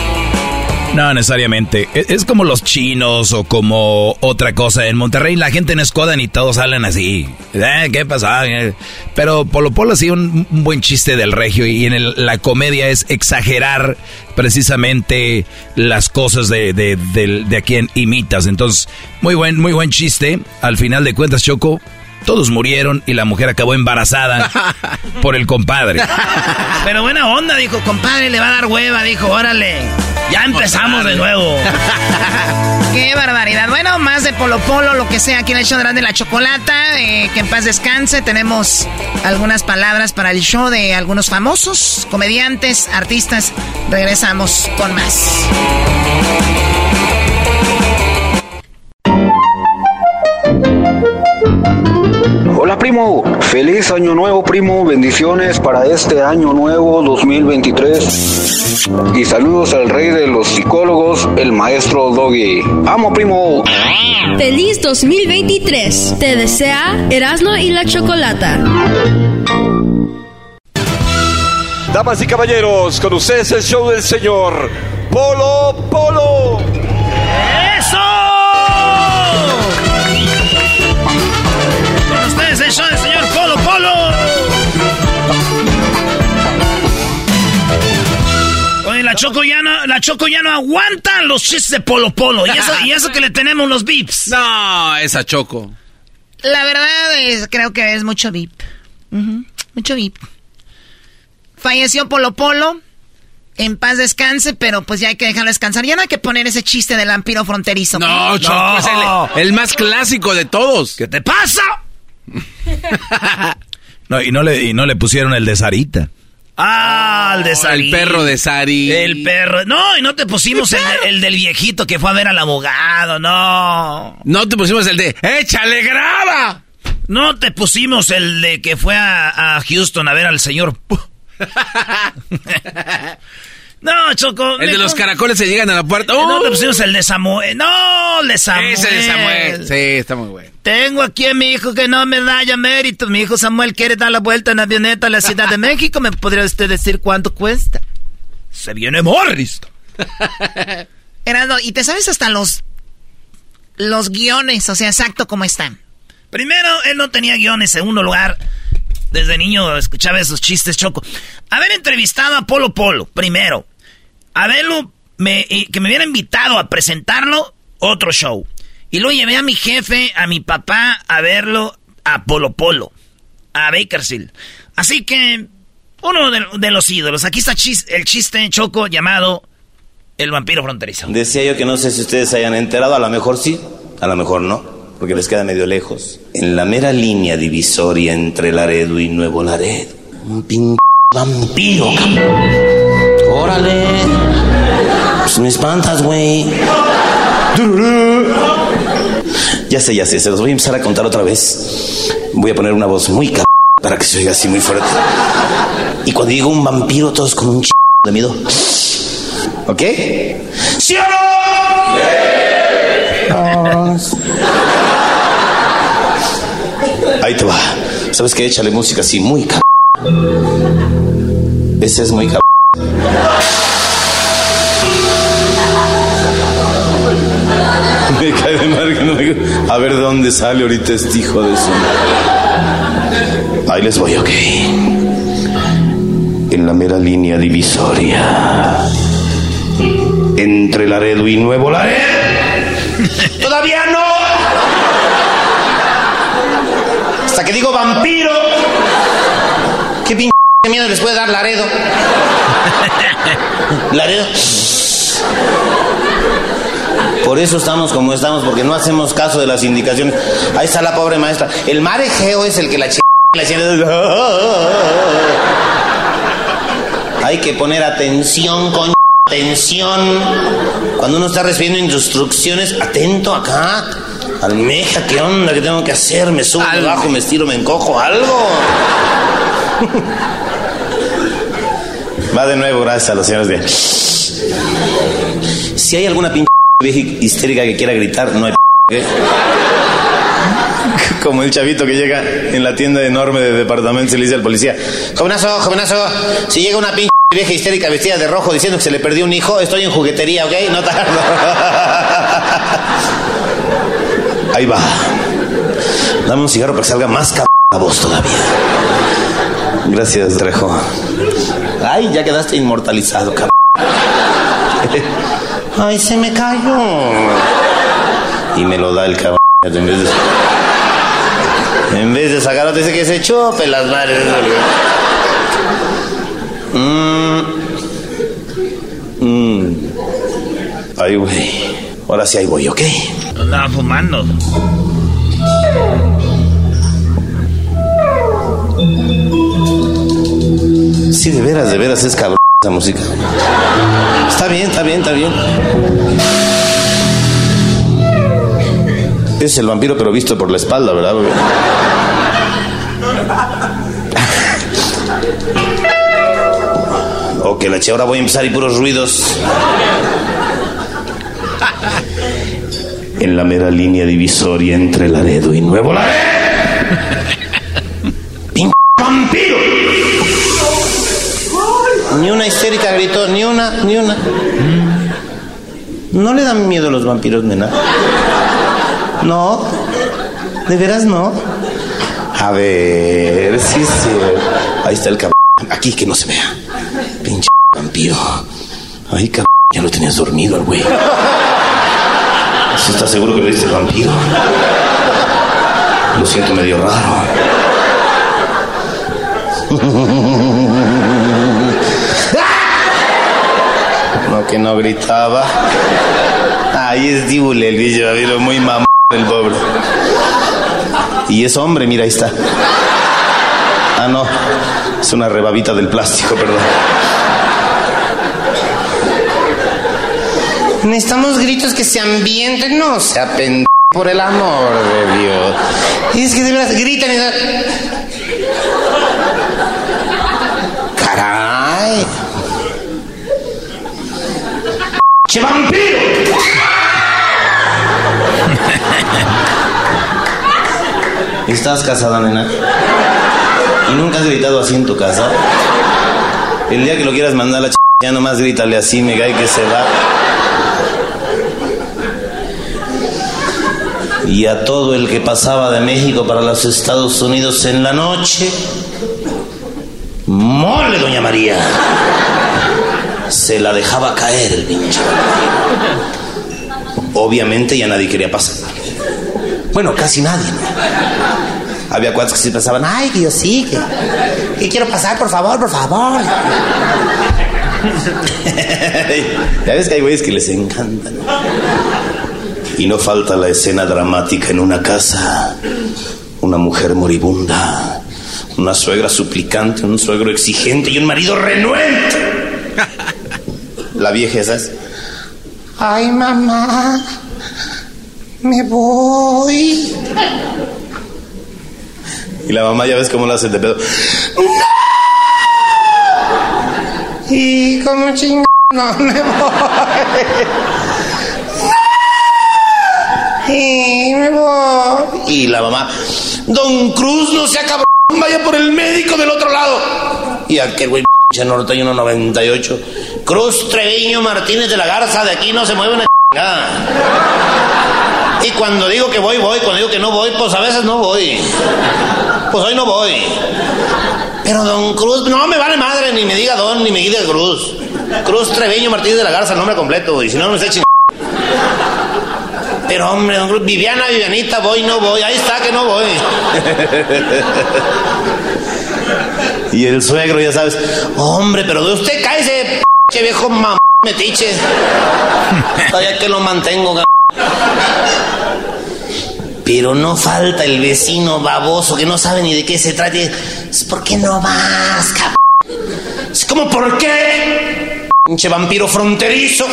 No, necesariamente. Es, es como los chinos o como otra cosa. En Monterrey la gente no escodan y todos hablan así. Eh, ¿Qué pasa? Eh, Pero Polo Polo sí un, un buen chiste del regio y en el- la comedia es exagerar precisamente las cosas de, de, del- de a quien imitas. Entonces, muy buen, muy buen chiste. Al final de cuentas, Choco, todos murieron y la mujer acabó embarazada por el compadre. Pero buena onda, dijo, compadre, le va a dar hueva, dijo, órale. Ya empezamos de nuevo. Qué barbaridad. Bueno, más de Polo Polo, lo que sea, aquí en el show de la Chocolata. eh, que en paz descanse. Tenemos algunas palabras para el show de algunos famosos, comediantes, artistas. Regresamos con más. Hola primo, feliz año nuevo primo, bendiciones para este año nuevo 2023 y saludos al rey de los psicólogos, el maestro Doggy. Amo primo. Feliz 2023. Te desea Erasmo y la Chocolata. Damas y caballeros, con ustedes el show del señor Polo Polo. La Choco ya no, la Choco ya no aguanta los chistes de Polo Polo. Y eso, y eso que le tenemos los bips. No, esa Choco. La verdad es, creo que es mucho VIP. Mucho VIP. Falleció Polo Polo. En paz descanse, pero pues ya hay que dejarlo descansar. Ya no hay que poner ese chiste del vampiro fronterizo. No. Choco, es el, el más clásico de todos. ¿Qué te pasa? No, y no le, y no le pusieron el de Sarita. Ah, el de Sari. El perro de Sari. El perro. No, y no te pusimos el, de- el del viejito que fue a ver al abogado, no. No te pusimos el de ¡Échale graba! No te pusimos el de que fue a, a Houston a ver al señor. no, Choco. El de los caracoles se llegan a la puerta. No te ¡Oh! pusimos el de Samuel. No, el de Samuel. Ese de Samuel. Sí, está muy bueno. Tengo aquí a mi hijo que no me da ya mérito. Mi hijo Samuel quiere dar la vuelta en avioneta a la Ciudad de México. ¿Me podría usted decir cuánto cuesta? Se viene Morris. Y te sabes hasta los los guiones, o sea, exacto como están. Primero, él no tenía guiones. Segundo lugar, desde niño escuchaba esos chistes choco. Haber entrevistado a Polo Polo, primero. Haberlo, me, y que me hubiera invitado a presentarlo, otro show. Y luego llevé a mi jefe, a mi papá, a verlo a Polo Polo, a Bakersfield. Así que, uno de, los ídolos. Aquí está el chiste choco llamado El vampiro fronterizo. Decía yo que no sé si ustedes se hayan enterado, a lo mejor sí, a lo mejor no, porque les queda medio lejos. En la mera línea divisoria entre Laredo y Nuevo Laredo, un pin vampiro. cabrón. Órale. Pues me espantas, güey. Ya sé, ya sé, se los voy a empezar a contar otra vez. Voy a poner una voz muy c para que se oiga así muy fuerte. Y cuando digo un vampiro, todos con un ch de miedo. ¿Ok? ¿Sí o no? Ahí te va. ¿Sabes qué? Échale música así, muy c. Ese es muy c. Me cae de madre que no me- A ver de dónde sale ahorita este hijo de su. Ahí les voy, ok. En la mera línea divisoria. Entre Laredo y Nuevo Laredo. ¡Todavía no! Hasta que digo vampiro. ¿Qué miedo les puede dar Laredo? Laredo. Por eso estamos como estamos, porque no hacemos caso de las indicaciones. Ahí está la pobre maestra. El mar Egeo es el que la ch- Hay que poner atención, con atención. Cuando uno está recibiendo instrucciones, atento acá. Almeja, ¿qué onda? ¿Qué tengo que hacer? ¿Me subo, me bajo, me estiro, me encojo? ¿Algo? Va de nuevo, gracias a los señores de... Si hay alguna pinche vieja histérica que quiera gritar, no hay ¿eh? Como el chavito que llega en la tienda enorme de departamentos y le dice al policía, jovenazo, jovenazo, si llega una pinche vieja histérica vestida de rojo diciendo que se le perdió un hijo, estoy en juguetería, ¿ok? No tardo. Ahí va. Dame un cigarro para que salga más cabrón la voz todavía. Gracias, Trejo. Ay, ya quedaste inmortalizado, cabrón. Ay, se me cayó. Y me lo da el cabrón. En vez de, en vez de sacarlo, dice que se chope las madres. Mm. Mm. Ay, güey. Ahora sí ahí voy, ¿ok? Andaba fumando. Sí, de veras, de veras es cabrón esa música. Está bien, está bien, está bien. Es el vampiro, pero visto por la espalda, ¿verdad? Ok, la che, ahora voy a empezar y puros ruidos. En la mera línea divisoria entre Laredo y Nuevo Laredo. ¡Pinche vampiro! Ni una histérica gritó, ni una, ni una. ¿No le dan miedo los vampiros, nena? No. ¿De veras no? A ver, sí, sí. Ahí está el cabrón. Aquí que no se vea. Pinche vampiro. Ay, cabrón. Ya lo tenías dormido al güey. ¿Sí ¿Estás seguro que lo viste vampiro? Lo siento medio raro. no gritaba. Ahí es Dibule, el vampiro, muy mamón el pobre. Y es hombre, mira, ahí está. Ah, no. Es una rebabita del plástico, perdón. Necesitamos gritos que se ambienten, no sea pendejo, por el amor de Dios. Es que de verdad, gritan y... ¡Caray! ¿Estás casada, nena? ¿Y nunca has gritado así en tu casa? El día que lo quieras mandar a la ch... ya nomás grítale así, me cae que se va. Y a todo el que pasaba de México para los Estados Unidos en la noche, mole, doña María. Se la dejaba caer el pinche. Obviamente ya nadie quería pasar. Bueno, casi nadie, ¿no? Había cuates que sí pensaban, ay, que yo sí, que, que quiero pasar, por favor, por favor. ya ves que hay güeyes que les encantan. Y no falta la escena dramática en una casa. Una mujer moribunda, una suegra suplicante, un suegro exigente y un marido renuente. La vieja esa es... Ay, mamá, me voy. Y la mamá ya ves cómo la hace de pedo. Y como chingada no me voy. Y me voy. Y la mamá, Don Cruz, no sea cabrón, vaya por el médico del otro lado. Y aquel güey, norteño 198. Cruz Treviño Martínez de la Garza, de aquí no se mueve una chingada. Y cuando digo que voy, voy. Cuando digo que no voy, pues a veces no voy. Pues hoy no voy. Pero don Cruz, no me vale madre, ni me diga don, ni me diga Cruz. Cruz Treviño Martínez de la Garza, nombre completo, y si no, no me sé chingada. Pero hombre, don Cruz, Viviana, Vivianita, voy, no voy. Ahí está que no voy. y el suegro, ya sabes, hombre, pero de usted cáese, p viejo mamá metiche. Todavía que lo mantengo, g- Pero no falta el vecino baboso que no sabe ni de qué se trata. Es ¿Por qué no vas, cabrón? Es como, ¿por qué? Pinche vampiro fronterizo.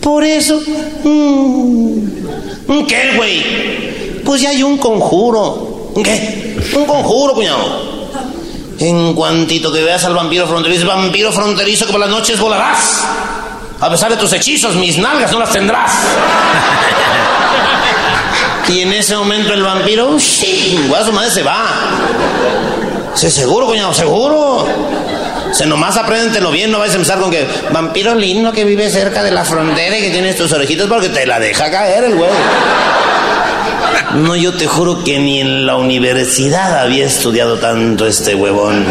Por eso. Mm. ¿Qué, güey? Pues ya hay un conjuro. ¿Qué? Un conjuro, cuñado. En cuantito que veas al vampiro fronterizo, vampiro fronterizo que por las noches volarás. A pesar de tus hechizos, mis nalgas no las tendrás. y en ese momento el vampiro, sí, su madre se va. Se seguro, coñado, seguro. Se nomás apréndetelo bien, no vayas a empezar con que vampiro lindo que vive cerca de la frontera y que tienes tus orejitas porque te la deja caer el huevo. No, yo te juro que ni en la universidad había estudiado tanto este huevón.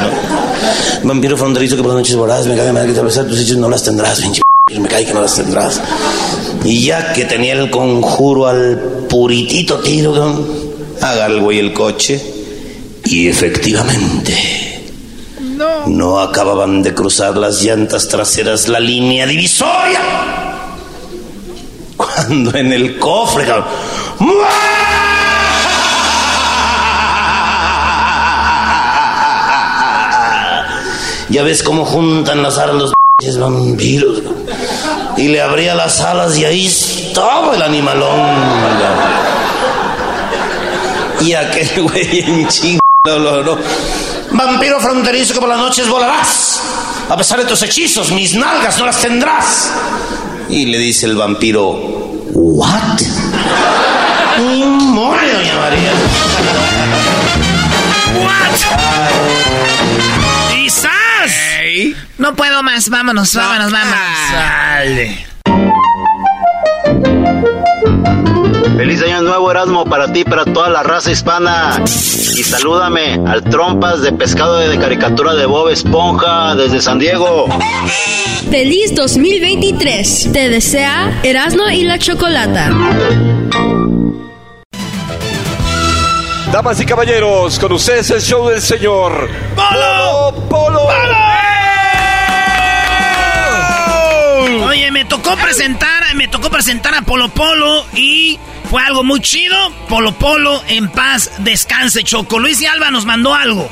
Vampiro fronterizo que por las noches voraz me cae mal que te besar tus hechos no las tendrás, pinche me cae que no las tendrás. Y ya que tenía el conjuro al puritito tiro, ¿no? haga el güey el coche. Y efectivamente, no acababan de cruzar las llantas traseras la línea divisoria. Cuando en el cofre, cabrón, Ya ves cómo juntan las alas los vampiros. cabrón. Y le abría las alas y ahí estaba el animalón. Y aquel güey en ching lo logró. Vampiro fronterizo que por las noches volarás. A pesar de tus hechizos, mis nalgas no las tendrás. Y le dice el vampiro, ¿what? Mole, doña María. ¡Quizás! No puedo más, vámonos, vámonos, vámonos. Feliz año nuevo Erasmo para ti, para toda la raza hispana. Y salúdame al trompas de pescado de caricatura de Bob Esponja desde San Diego. Feliz 2023. Te desea Erasmo y la Chocolata. Damas y caballeros, con ustedes el show del señor Polo Polo. Oye, me tocó presentar, me tocó presentar a Polo Polo y fue algo muy chido. Polo Polo, en paz, descanse, Choco. Luis de Alba nos mandó algo.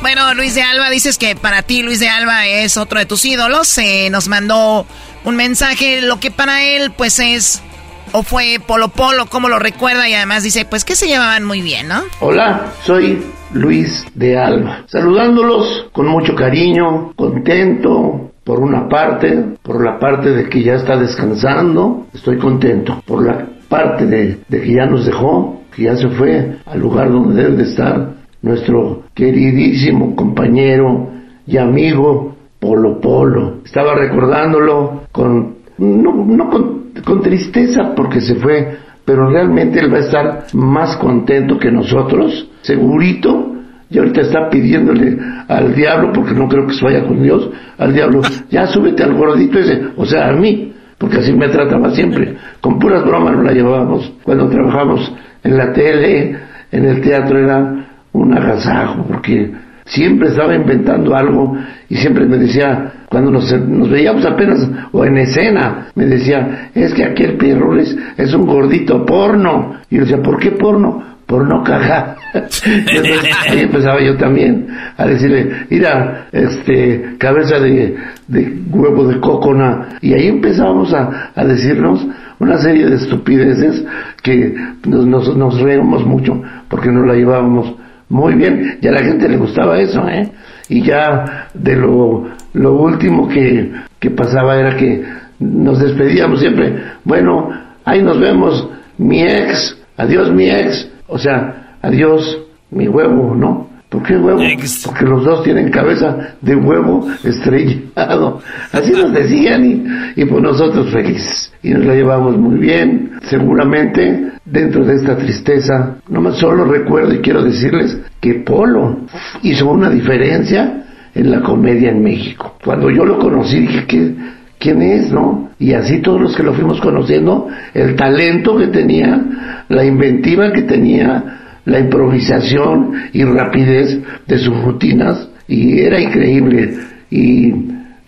Bueno, Luis de Alba, dices que para ti Luis de Alba es otro de tus ídolos. Eh, nos mandó un mensaje, lo que para él pues es o fue Polo Polo, como lo recuerda y además dice pues que se llevaban muy bien, ¿no? Hola, soy Luis de Alba, saludándolos con mucho cariño, contento por una parte, por la parte de que ya está descansando, estoy contento, por la parte de, que ya nos dejó, que ya se fue al lugar donde debe de estar nuestro queridísimo compañero y amigo Polo Polo. Estaba recordándolo con, no con, con tristeza porque se fue, pero realmente él va a estar más contento que nosotros, segurito. Y ahorita está pidiéndole al diablo, porque no creo que se vaya con Dios, al diablo, ya súbete al gordito ese, o sea, a mí, porque así me trataba siempre. Con puras bromas nos la llevábamos. Cuando trabajamos en la tele, en el teatro, era un agasajo, porque siempre estaba inventando algo y siempre me decía, cuando nos, nos veíamos apenas o en escena, me decía, es que aquel Pierroles es un gordito porno. Y yo decía, ¿por qué porno? Por no cagar. Entonces, ahí empezaba yo también a decirle, mira, este, cabeza de, de huevo de cocona. Y ahí empezábamos a, a decirnos una serie de estupideces que nos, nos, nos reímos mucho porque nos la llevábamos muy bien. Y a la gente le gustaba eso, ¿eh? Y ya de lo, lo último que, que pasaba era que nos despedíamos siempre. Bueno, ahí nos vemos, mi ex, adiós mi ex, o sea, adiós mi huevo, ¿no? ¿Por qué huevo? Porque los dos tienen cabeza de huevo estrellado. Así nos decían y, y pues nosotros felices. Y nos la llevamos muy bien. Seguramente dentro de esta tristeza, no solo recuerdo y quiero decirles que Polo hizo una diferencia en la comedia en México. Cuando yo lo conocí dije que quién es, ¿no? Y así todos los que lo fuimos conociendo, el talento que tenía, la inventiva que tenía, la improvisación y rapidez de sus rutinas, y era increíble. Y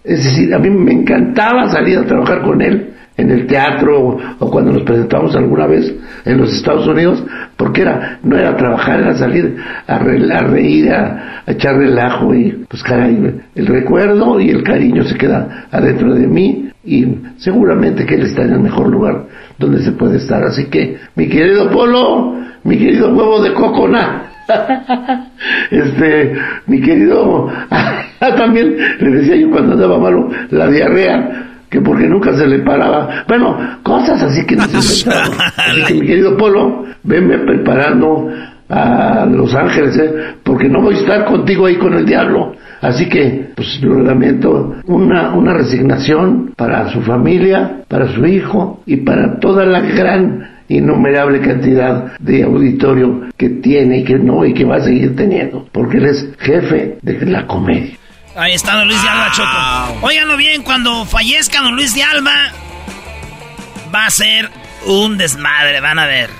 es decir, a mí me encantaba salir a trabajar con él en el teatro o cuando nos presentamos alguna vez en los Estados Unidos, porque era no era trabajar, era salir a, re- a reír, a, a echar relajo y pues caray, el recuerdo y el cariño se queda adentro de mí y seguramente que él está en el mejor lugar donde se puede estar. Así que, mi querido Polo, mi querido huevo de cocona, Este, mi querido, también le decía yo cuando andaba malo la diarrea, que porque nunca se le paraba. Bueno, cosas así que no se inventaron. Así que mi querido Polo, venme preparando a Los Ángeles, ¿eh? porque no voy a estar contigo ahí con el diablo. Así que, pues lo lamento, una, una resignación para su familia, para su hijo y para toda la gran innumerable cantidad de auditorio que tiene y que no y que va a seguir teniendo, porque él es jefe de la comedia. Ahí está don Luis de Alba, Choco. Óiganlo bien, cuando fallezca don Luis de Alba, va a ser un desmadre, van a ver.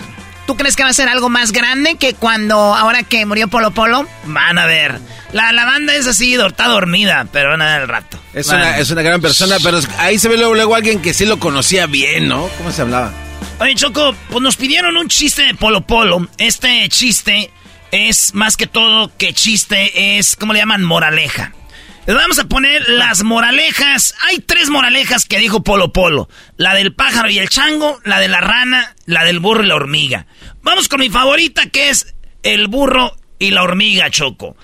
¿Tú crees que va a ser algo más grande que cuando, ahora que murió Polo Polo? Van a ver. La, la banda es así, está dormida, pero van a ver el rato. Es Van. una, es una gran persona, pero ahí se ve luego, luego alguien que sí lo conocía bien, ¿no? ¿Cómo se hablaba? Oye, Choco, pues nos pidieron un chiste de Polo Polo. Este chiste es más que todo que chiste es, ¿cómo le llaman? Moraleja. Les vamos a poner las moralejas. Hay tres moralejas que dijo Polo Polo. La del pájaro y el chango, la de la rana, la del burro y la hormiga. Vamos con mi favorita que es el burro y la hormiga, Choco.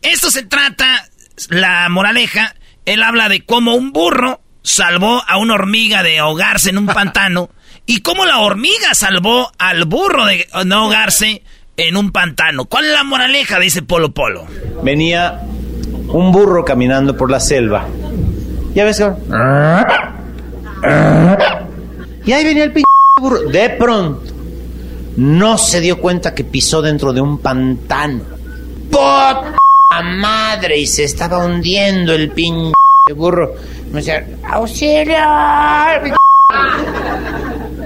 Esto se trata, la moraleja, él habla de cómo un burro salvó a una hormiga de ahogarse en un pantano y cómo la hormiga salvó al burro de no ahogarse en un pantano. ¿Cuál es la moraleja? Dice Polo Polo. Venía un burro caminando por la selva. Ya ves, cabrón. Y ahí venía el pinche burro. De pronto, no se dio cuenta que pisó dentro de un pantano. ¡Puta madre! Y se estaba hundiendo el pinche burro. Me decía, ¡auxilio!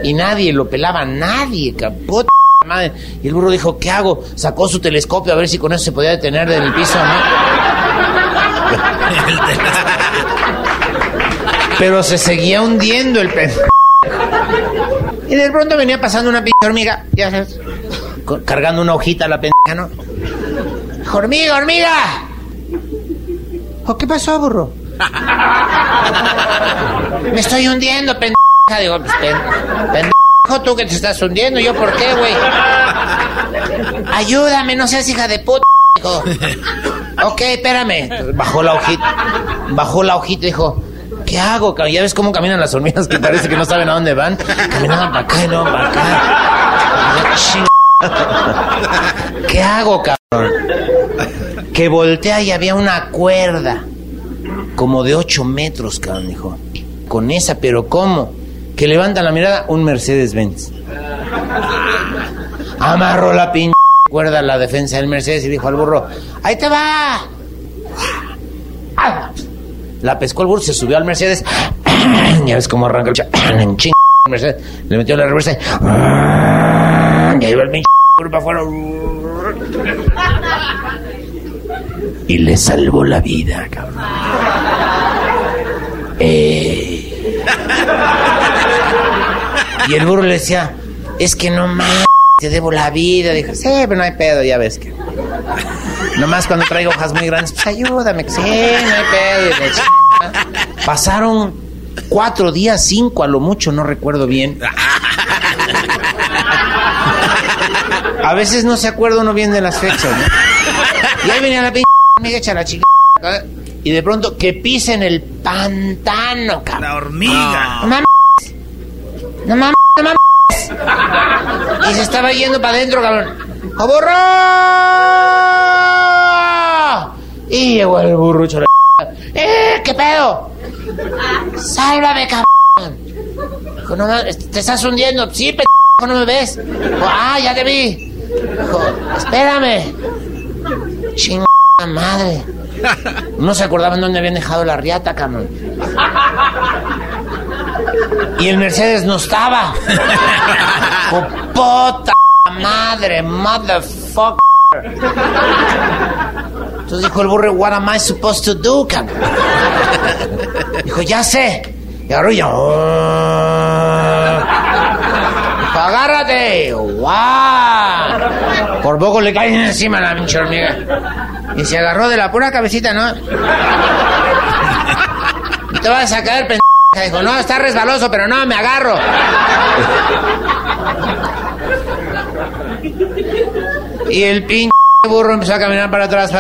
Y nadie lo pelaba, nadie. Puta madre. Y el burro dijo, ¿qué hago? Sacó su telescopio a ver si con eso se podía detener del piso, ¿no? Pero se seguía hundiendo el pez. Y de pronto venía pasando una pinche hormiga, ya sabes, cargando una hojita a la pendeja, ¿no? ¡Hormiga, hormiga! ¿O qué pasó, burro? Me estoy hundiendo, pendeja. Digo, pues, pen- pendejo tú que te estás hundiendo. ¿Yo por qué, güey? Ayúdame, no seas hija de puta. Ok, espérame. Bajó la hojita. Bajó la hojita y dijo, ¿qué hago? Ya ves cómo caminan las hormigas que parece que no saben a dónde van. Caminaban para acá y no para acá. ¿Qué hago, cabrón? Que voltea y había una cuerda. Como de 8 metros, cabrón, dijo. Con esa, pero ¿cómo? Que levanta la mirada un Mercedes-Benz. Amarró la pinche cuerda a la defensa del Mercedes y dijo al burro, ¡ahí te va! La pescó el burro, se subió al Mercedes. ya ves cómo arranca el ching Mercedes. Le metió la reversa. y- ahí va el burro para afuera. Y le salvó la vida, cabrón. Eh. Y el burro le decía, es que no más, te debo la vida. Dijo, sí, pero no hay pedo, ya ves que. Nomás cuando traigo hojas muy grandes, pues ayúdame, que sí, no hay pedo. Ch- Pasaron cuatro días, cinco a lo mucho, no recuerdo bien. A veces no se acuerda uno bien de las fechas, ¿no? Y ahí venía la pinche hecha la chica. Y de pronto que pisa en el pantano, cabrón. La hormiga. No mames, no mames. Y se estaba yendo para adentro, cabrón. ¡A burro! Y llegó el burrucho. la ¡Eh! ¿Qué pedo? ¡Sálvame, cabrón! Dijo, no te estás hundiendo. Sí, pendejo, no me ves. Ah, ya te vi. Dijo, espérame. Chingada madre. No se acordaban dónde habían dejado la riata, cabrón. Y el Mercedes no estaba. ¡Oh, puta madre, motherfucker! Entonces dijo el burro, what am I supposed to do, cabrón? Dijo, ya sé. Y agarró y ya. Dijo, agárrate. ¡Guau! Por poco le caen encima a la pinche hormiga. Y se agarró de la pura cabecita, ¿no? Te vas a caer, pendeja. Dijo, no, está resbaloso, pero no, me agarro. Y el pinche burro empezó a caminar para atrás.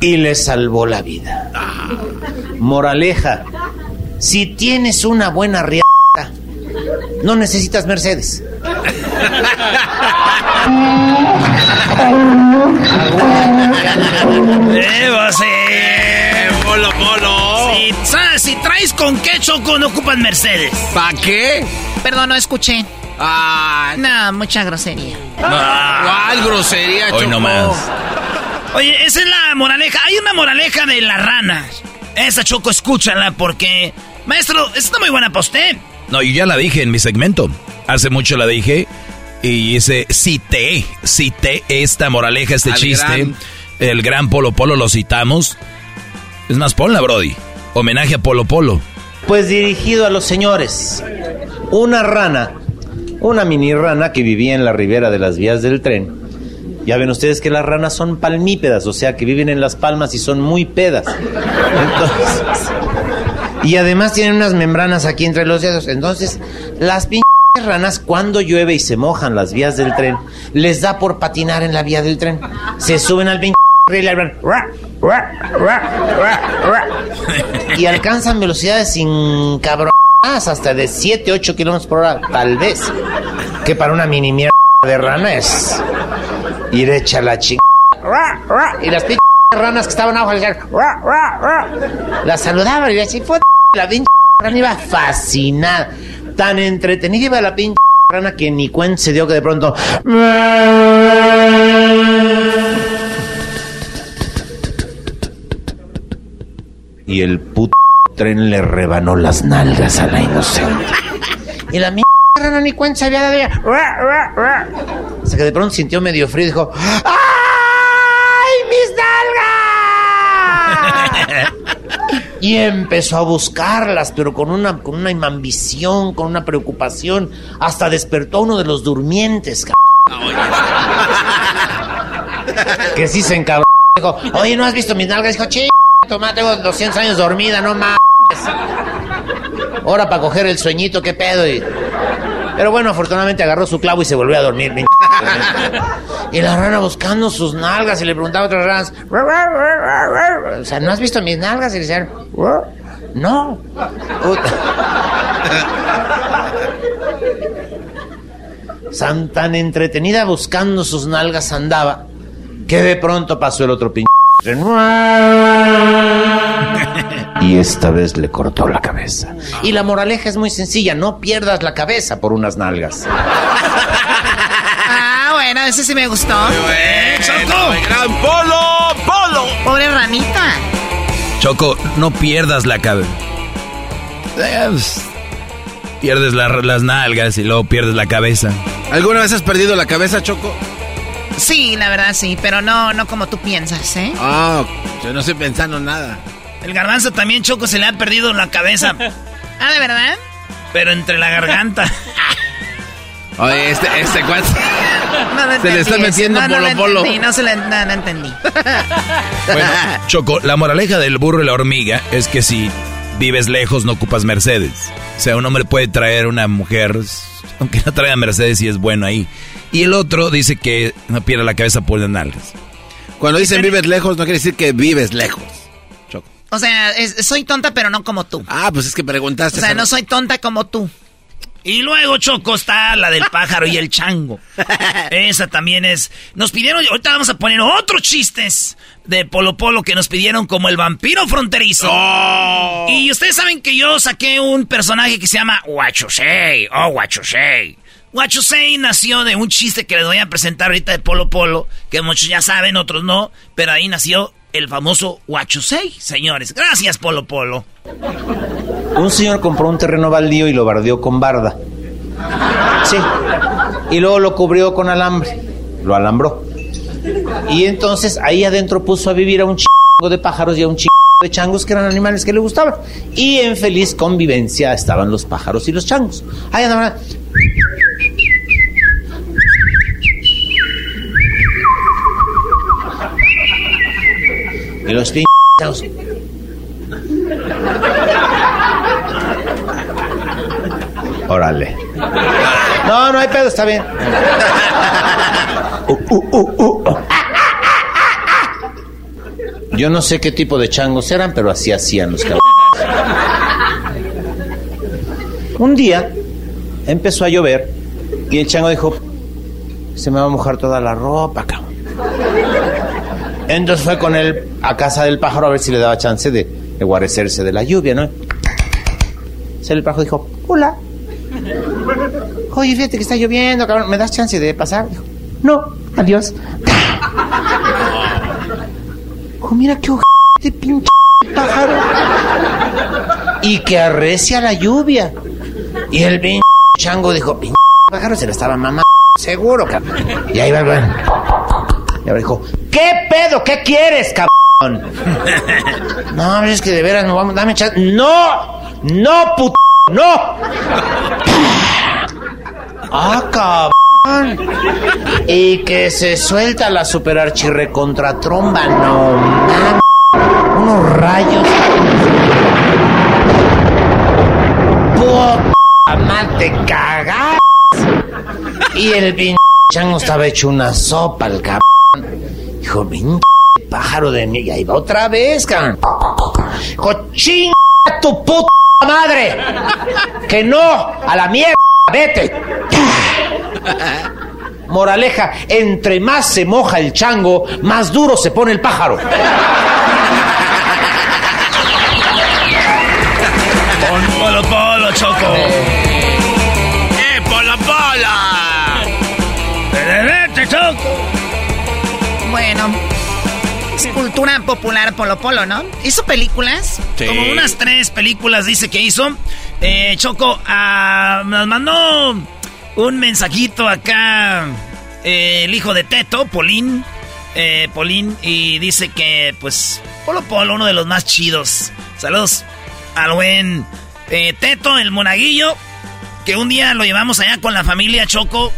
Y le salvó la vida. Moraleja, si tienes una buena riata, no necesitas Mercedes. Debo ser. Polo, polo. Si, sa- si traes con qué choco, no ocupan Mercedes. ¿Para qué? Perdón, no escuché. Ah. No, mucha grosería. ¿Cuál grosería, Hoy Choco? no más. Oye, esa es la moraleja. Hay una moraleja de la rana. Esa choco, escúchala porque. Maestro, esta está muy buena para usted. No, yo ya la dije en mi segmento. Hace mucho la dije. Y ese cité, cité esta moraleja, este Al chiste. gran- El gran Polo Polo lo citamos. Es más, ponla, Brody. Homenaje a Polo Polo. Pues dirigido a los señores. Una rana, una mini rana que vivía en la ribera de las vías del tren. Ya ven ustedes que las ranas son palmípedas, o sea que viven en las palmas y son muy pedas. Entonces, y además tienen unas membranas aquí entre los dedos. Entonces, las pinches ranas cuando llueve y se mojan las vías del tren, les da por patinar en la vía del tren. Se suben al pinche y alcanzan velocidades sin cabrón hasta de 7, 8 kilómetros por hora, tal vez. Que para una mini mierda de rana es ir hecha la chingada. Y las pinches ranas que estaban abajo las saludaban y decían, "Puta", la pinche rana iba fascinada. Tan entretenida iba la pinche rana que ni cuenta se dio que de pronto. Y el puto tren le rebanó las nalgas a la inocente. Y la mierda rana ni cuenta se había dado ra. Hasta que de pronto sintió medio frío y dijo: ¡Ay, mis nalgas! Y empezó a buscarlas, pero con una, con una ambición, con una preocupación. Hasta despertó a uno de los durmientes, c- Que sí se encabró. Dijo, oye, ¿no has visto mis nalgas? Dijo, chi, toma, tengo 200 años dormida, no mames. Ahora para coger el sueñito, qué pedo. Pero bueno, afortunadamente agarró su clavo y se volvió a dormir. pinche. Y la rana buscando sus nalgas y le preguntaba a otras ranas, o sea, ¿no has visto mis nalgas? Y le decían, no. San- tan entretenida buscando sus nalgas andaba que de pronto pasó el otro pinche. Y esta vez le cortó la cabeza. Y la moraleja es muy sencilla, no pierdas la cabeza por unas nalgas. Ah, bueno, ese sí me gustó. ¡Choco! ¡Gran polo, polo! Pobre ranita. Choco, no pierdas la cabeza. Pierdes la- las nalgas y luego pierdes la cabeza. ¿Alguna vez has perdido la cabeza, Choco? Sí, la verdad sí, pero no, no como tú piensas, ¿eh? Ah, yo no estoy pensando nada. El garbanzo también, Choco, se le ha perdido la cabeza, Ah, ¿de verdad? pero entre la garganta. Oye, este, este cuate. No, no Se le está eso. metiendo no, no polo lo polo. entendí, no se le, no, no entendí. Bueno, Choco, la moraleja del burro y la hormiga es que si vives lejos no ocupas Mercedes. O sea, un hombre puede traer una mujer, aunque no traiga Mercedes y es bueno ahí. Y el otro dice que no pierda la cabeza por las nalgas. Cuando dicen vives lejos, no quiere decir que vives lejos. O sea, es- soy tonta, pero no como tú. Ah, pues es que O preguntaste. sea, hace no soy tonta como tú. Y luego, Choco, está la del pájaro y el chango. Esa también es. Nos pidieron, ahorita vamos a poner otros chistes de Polo Polo que nos pidieron como el vampiro fronterizo. Y ustedes saben que yo saqué un personaje que se llama Huachosei. Oh, Huachosei. Huachosei nació de un chiste que les voy a presentar ahorita de Polo Polo, que muchos ya saben, otros no, pero ahí nació el famoso Huachosei, señores. Gracias, Polo Polo. Un señor compró un terreno baldío y lo bardeó con barda. Sí. Y luego lo cubrió con alambre. Lo alambró. Y entonces ahí adentro puso a vivir a un chingo de pájaros y a un chingo de changos que eran animales que le gustaban. Y en feliz convivencia estaban los pájaros y los changos. Ahí andaban. Y los changos. Órale. No, no hay pedo, está bien. Yo no sé qué tipo de changos eran, pero así hacían los cabrones. Un día empezó a llover y el chango dijo, se me va a mojar toda la ropa, cabrón. Entonces fue con él a casa del pájaro a ver si le daba chance de, guarecerse de la lluvia, ¿no? Entonces el pájaro dijo, hola. Oye, fíjate que está lloviendo, cabrón, ¿me das chance de pasar? Dijo, no, adiós. Oh, mira qué de pinche pájaro. Y que arrecia la lluvia. Y el pinche chango dijo, pinche pájaro se le estaba mamando, seguro, cabrón. Y ahí va, bueno. Y ahora dijo, ¿qué pedo? ¿Qué quieres, cabrón? No, es que de veras no vamos, dame chance. ¡No! ¡No, puto! ¡No! ¡Ah, cabrón! Y que se suelta la super archirrecontra tromba, no. Unos rayos. Puta madre, te cagas. Y el pinche estaba hecho una sopa, el cabrón. Dijo, pinche pájaro de mí. Y ahí va otra vez, cabrón. Chinga tu puta madre. Que no, a la mierda, vete. Moraleja, entre más se moja el chango, más duro se pone el pájaro. Polo polo, Choco. Bueno, es cultura popular Polo Polo, ¿no? ¿Hizo películas? Sí. Como unas tres películas dice que hizo. Eh, Choco, ah, nos mandó un mensajito acá eh, el hijo de Teto, Polín. Eh, Polín, y dice que, pues, Polo Polo, uno de los más chidos. Saludos al buen eh, Teto, el monaguillo, que un día lo llevamos allá con la familia Choco.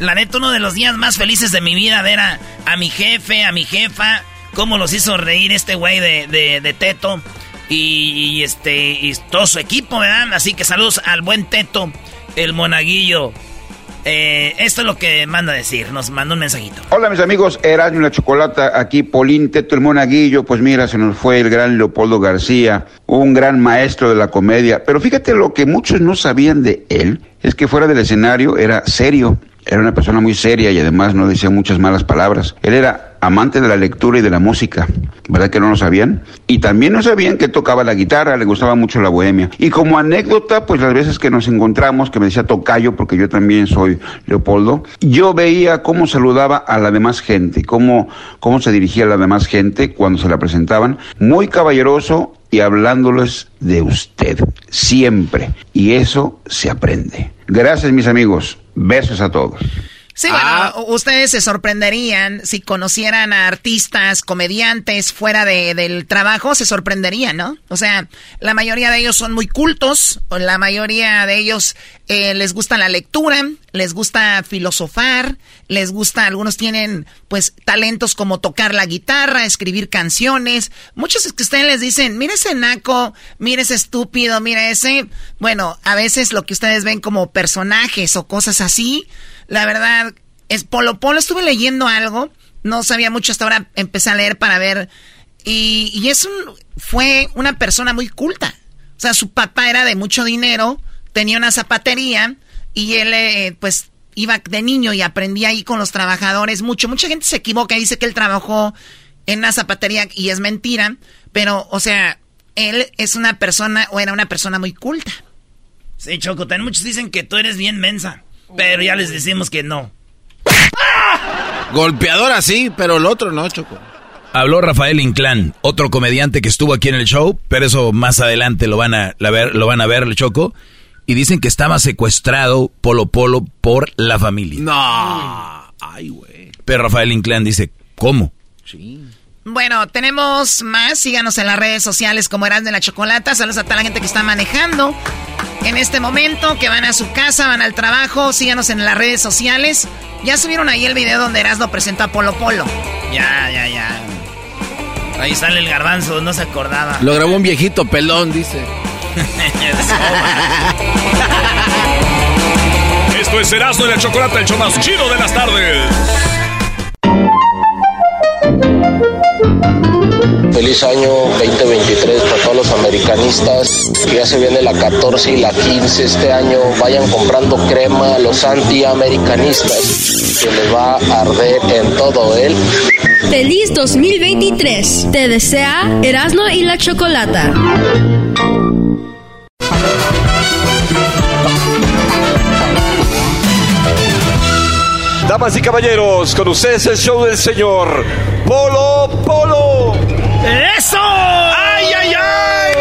La neta, uno de los días más felices de mi vida, ver a, mi jefe, a mi jefa, cómo los hizo reír este güey de, de, de Teto. Y, este y todo su equipo, ¿verdad? Así que saludos al buen Teto, el monaguillo. Eh, esto es lo que manda decir, nos manda un mensajito. Hola mis amigos, Erasmo y la Chocolata, aquí Polín Teto el Monaguillo, pues mira, se nos fue el gran Leopoldo García, un gran maestro de la comedia, pero fíjate lo que muchos no sabían de él, es que fuera del escenario era serio, era una persona muy seria y además no decía muchas malas palabras. Él era amante de la lectura y de la música, ¿verdad que no lo sabían? Y también no sabían que tocaba la guitarra, le gustaba mucho la bohemia. Y como anécdota, pues las veces que nos encontramos, que me decía tocayo, porque yo también soy Leopoldo, yo veía cómo saludaba a la demás gente, cómo, cómo se dirigía a la demás gente cuando se la presentaban, muy caballeroso y hablándoles de usted, siempre. Y eso se aprende. Gracias mis amigos, besos a todos. Sí, bueno, ustedes se sorprenderían si conocieran a artistas, comediantes fuera de, del trabajo, se sorprenderían, ¿no? O sea, la mayoría de ellos son muy cultos, la mayoría de ellos eh, les gusta la lectura, les gusta filosofar, les gusta, algunos tienen pues talentos como tocar la guitarra, escribir canciones. Muchos que ustedes les dicen, mire ese naco, mire ese estúpido, mire ese. Bueno, a veces lo que ustedes ven como personajes o cosas así, la verdad, es Polo Polo. Estuve leyendo algo, no sabía mucho hasta ahora, empecé a leer para ver. Y, y es un, fue una persona muy culta. O sea, su papá era de mucho dinero, tenía una zapatería y él, eh, pues, iba de niño y aprendía ahí con los trabajadores mucho. Mucha gente se equivoca y dice que él trabajó en una zapatería y es mentira. Pero, o sea, él es una persona o era una persona muy culta. Sí, Choco, también muchos dicen que tú eres bien mensa. Pero ya les decimos que no. Golpeador así, pero el otro no, Choco. Habló Rafael Inclán, otro comediante que estuvo aquí en el show, pero eso más adelante lo van a, la ver, lo van a ver, el Choco. Y dicen que estaba secuestrado Polo Polo por la familia. No. Ay, güey. Pero Rafael Inclán dice, ¿cómo? Sí. Bueno, tenemos más. Síganos en las redes sociales como Eras de la Chocolata. Saludos a toda la gente que está manejando en este momento, que van a su casa, van al trabajo. Síganos en las redes sociales. Ya subieron ahí el video donde Erasmo presenta a Polo Polo. Ya, ya, ya. Ahí sale el garbanzo, no se acordaba. Lo grabó un viejito pelón, dice. Esto es Erasmo y la Chocolata, el show más chido de las tardes. Feliz año 2023 para todos los americanistas. Ya se viene la 14 y la 15 este año. Vayan comprando crema a los antiamericanistas. Que les va a arder en todo él. Feliz 2023. Te desea Erasmo y la Chocolata. Damas y caballeros, con ustedes el show del señor Polo Polo. ¡Eso! ¡Ay, ay, ay!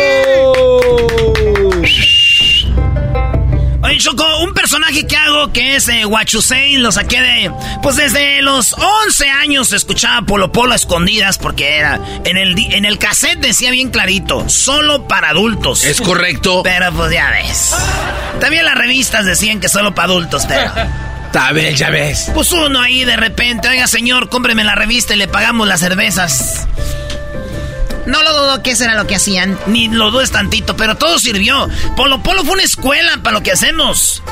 Oye, Choco, un personaje que hago que es eh, Huachusei, lo saqué de... Pues desde los 11 años escuchaba Polo Polo a escondidas porque era... En el, en el cassette decía bien clarito, solo para adultos. Es correcto. Pero pues ya ves. También las revistas decían que solo para adultos, pero... Bien, ya ves. Pues uno ahí de repente, oiga señor, cómpreme la revista y le pagamos las cervezas. No lo dudo que eso era lo que hacían, ni lo dudes tantito, pero todo sirvió. Polo Polo fue una escuela para lo que hacemos.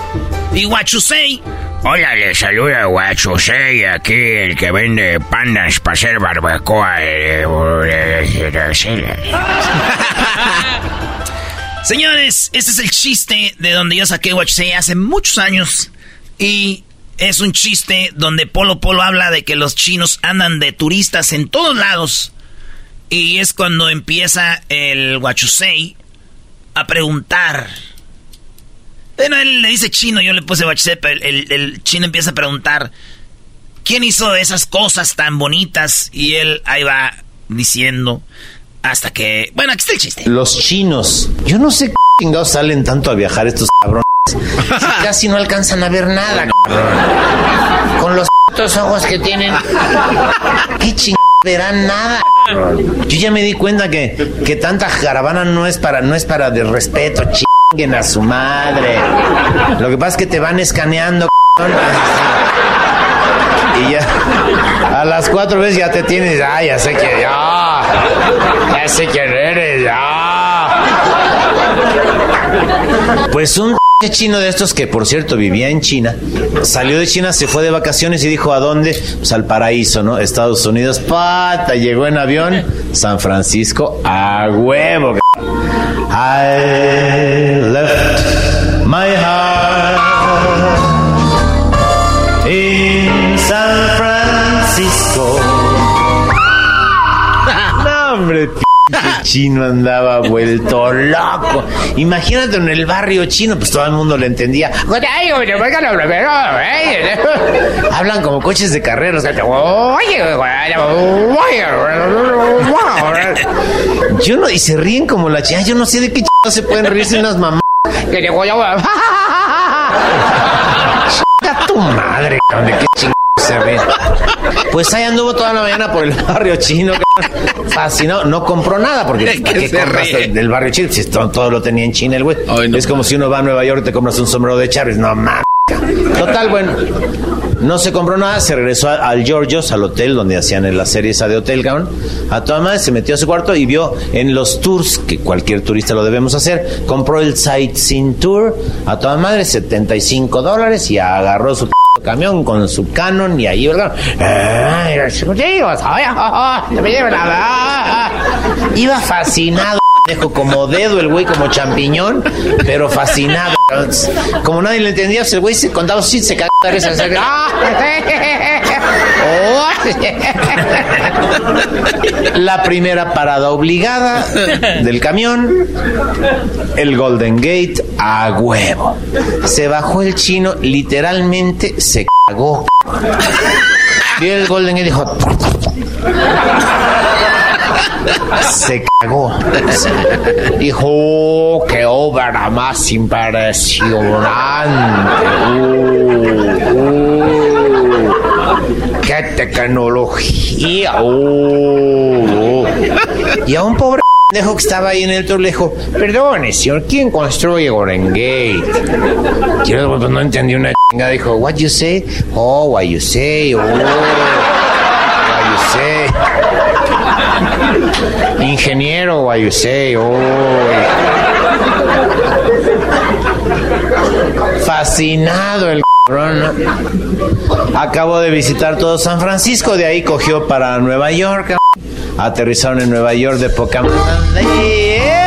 Y Huachusei, Hola, le saluda Guachusei, aquí el que vende pandas para hacer barbacoa. eh, Señores, este es el chiste de donde yo saqué Huachusei hace muchos años. Y es un chiste donde Polo Polo habla de que los chinos andan de turistas en todos lados. Y es cuando empieza el Huachusei a preguntar. Bueno, él le dice chino, yo le puse Huachusei, pero el, chino empieza a preguntar. ¿Quién hizo esas cosas tan bonitas? Y él ahí va diciendo hasta que... Bueno, aquí está el chiste. Los chinos. Yo no sé qué chingados salen tanto a viajar estos cabrones. Si casi no alcanzan a ver nada, cabrón. Con los ojos que tienen. ¿Qué chingados verán nada? Yo ya me di cuenta que, que tanta caravana no es para, no es para de respeto, chinguen a su madre. Lo que pasa es que te van escaneando, cabrón. Y ya, a las cuatro veces ya te tienes, ah, ya sé que ya, ya sé quién eres, ya. Pues un chino de estos que por cierto vivía en China, salió de China, se fue de vacaciones y dijo a dónde, pues al paraíso, ¿no? Estados Unidos, pata, llegó en avión, San Francisco, a huevo. I left my heart chino andaba vuelto loco. Imagínate en el barrio chino, pues todo el mundo le entendía. Hablan como coches de carreras. Yo no, y se ríen como la china. Yo no sé de qué ch- se pueden reírse unas mamás. Que llegó ya. Tu madre, de qué chingados se. Pues ahí anduvo toda la mañana por el barrio chino, fascinado. No compró nada porque Es ¿para que qué del barrio chino? Si todo, todo lo tenía en China el güey. es como si uno va a Nueva York y te compras un sombrero de Charles. No mames. Total, bueno. No se compró nada, se regresó a- al Georgios, al hotel donde hacían la serie esa de hotel, cabrón. A toda madre se metió a su cuarto y vio en los tours, que cualquier turista lo debemos hacer, compró el Sightseeing Tour a toda madre, 75 dólares y agarró su camión con su Canon y ahí, ¿verdad? Iba fascinado. Dejo como dedo el güey, como champiñón, pero fascinado. Como nadie le entendía, el güey se contaba así, se cagaba La primera parada obligada del camión, el Golden Gate a huevo. Se bajó el chino, literalmente se cagó. Vio el Golden Gate dijo. Se cagó. Dijo, "Oh, qué obra más impresionante. Uh, uh, tecnología. Uh, uh". Y a un pobre pendejo que estaba ahí en el tour le dijo, perdone, señor, ¿quién construye Golden Gate? Otro, pues, no entendí una. Dijo, what you say? Oh, what you say? Oh, what you say? Ingeniero, what you say? Oh. Fascinado el Acabó de visitar todo San Francisco, de ahí cogió para Nueva York. Aterrizaron en Nueva York de poca. Yeah.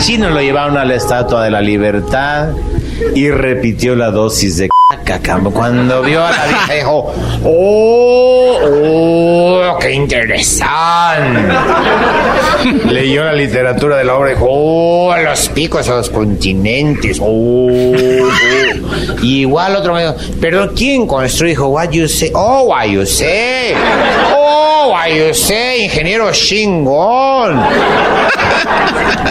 Chino, lo llevaron a la Estatua de la Libertad y repitió la dosis de caca. Cuando vio a la vieja dijo, ¡Oh, oh, qué interesante! Leyó la literatura de la obra y dijo, ¡Oh, los picos a los continentes! ¡Oh! oh". Y igual otro me dijo, ¿pero quién construyó? Dijo, ¿What you say? ¡Oh, what you say! ¡Oh, what you say! Ingeniero chingón.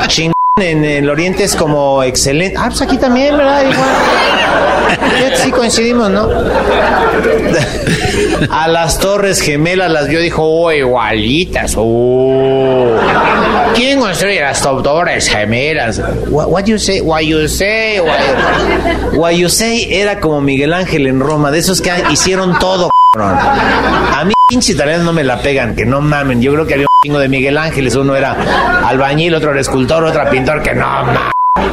Chingón en el oriente es como excelente. Ah, pues aquí también, ¿verdad? Igual. Sí coincidimos, ¿no? A las torres gemelas las vio, dijo, oh, igualitas. Oh. ¿Quién construye las torres gemelas? What, what you say? What you say? What, you say era como Miguel Ángel en Roma, de esos que hicieron todo. A mí pinche italianos no me la pegan, que no mamen. Yo creo que había de Miguel Ángeles. Uno era albañil, otro era escultor, otro pintor, que no.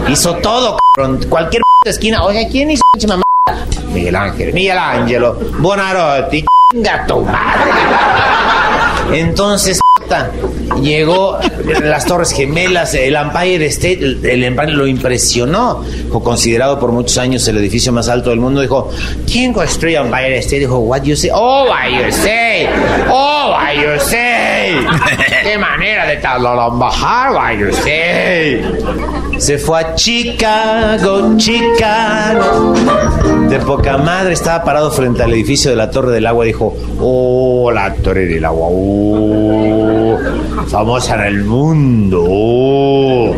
Hizo todo, cabrón. Cualquier esquina. Oiga, ¿quién hizo mamá? Miguel Ángel, Miguel Ángelo, Bonarotti, chinga tu madre. Entonces, llegó las Torres Gemelas, el Empire State, el, el Empire lo impresionó. Fue considerado por muchos años el edificio más alto del mundo. Dijo, ¿quién construyó Empire State? Dijo, what you say? Oh, what you say? Oh, what you say? ¿Qué manera de bajar? You say? Se fue a Chicago, Chicago. De poca madre estaba parado frente al edificio de la Torre del Agua. Dijo, oh, la Torre del Agua. Oh, famosa en el mundo. Oh.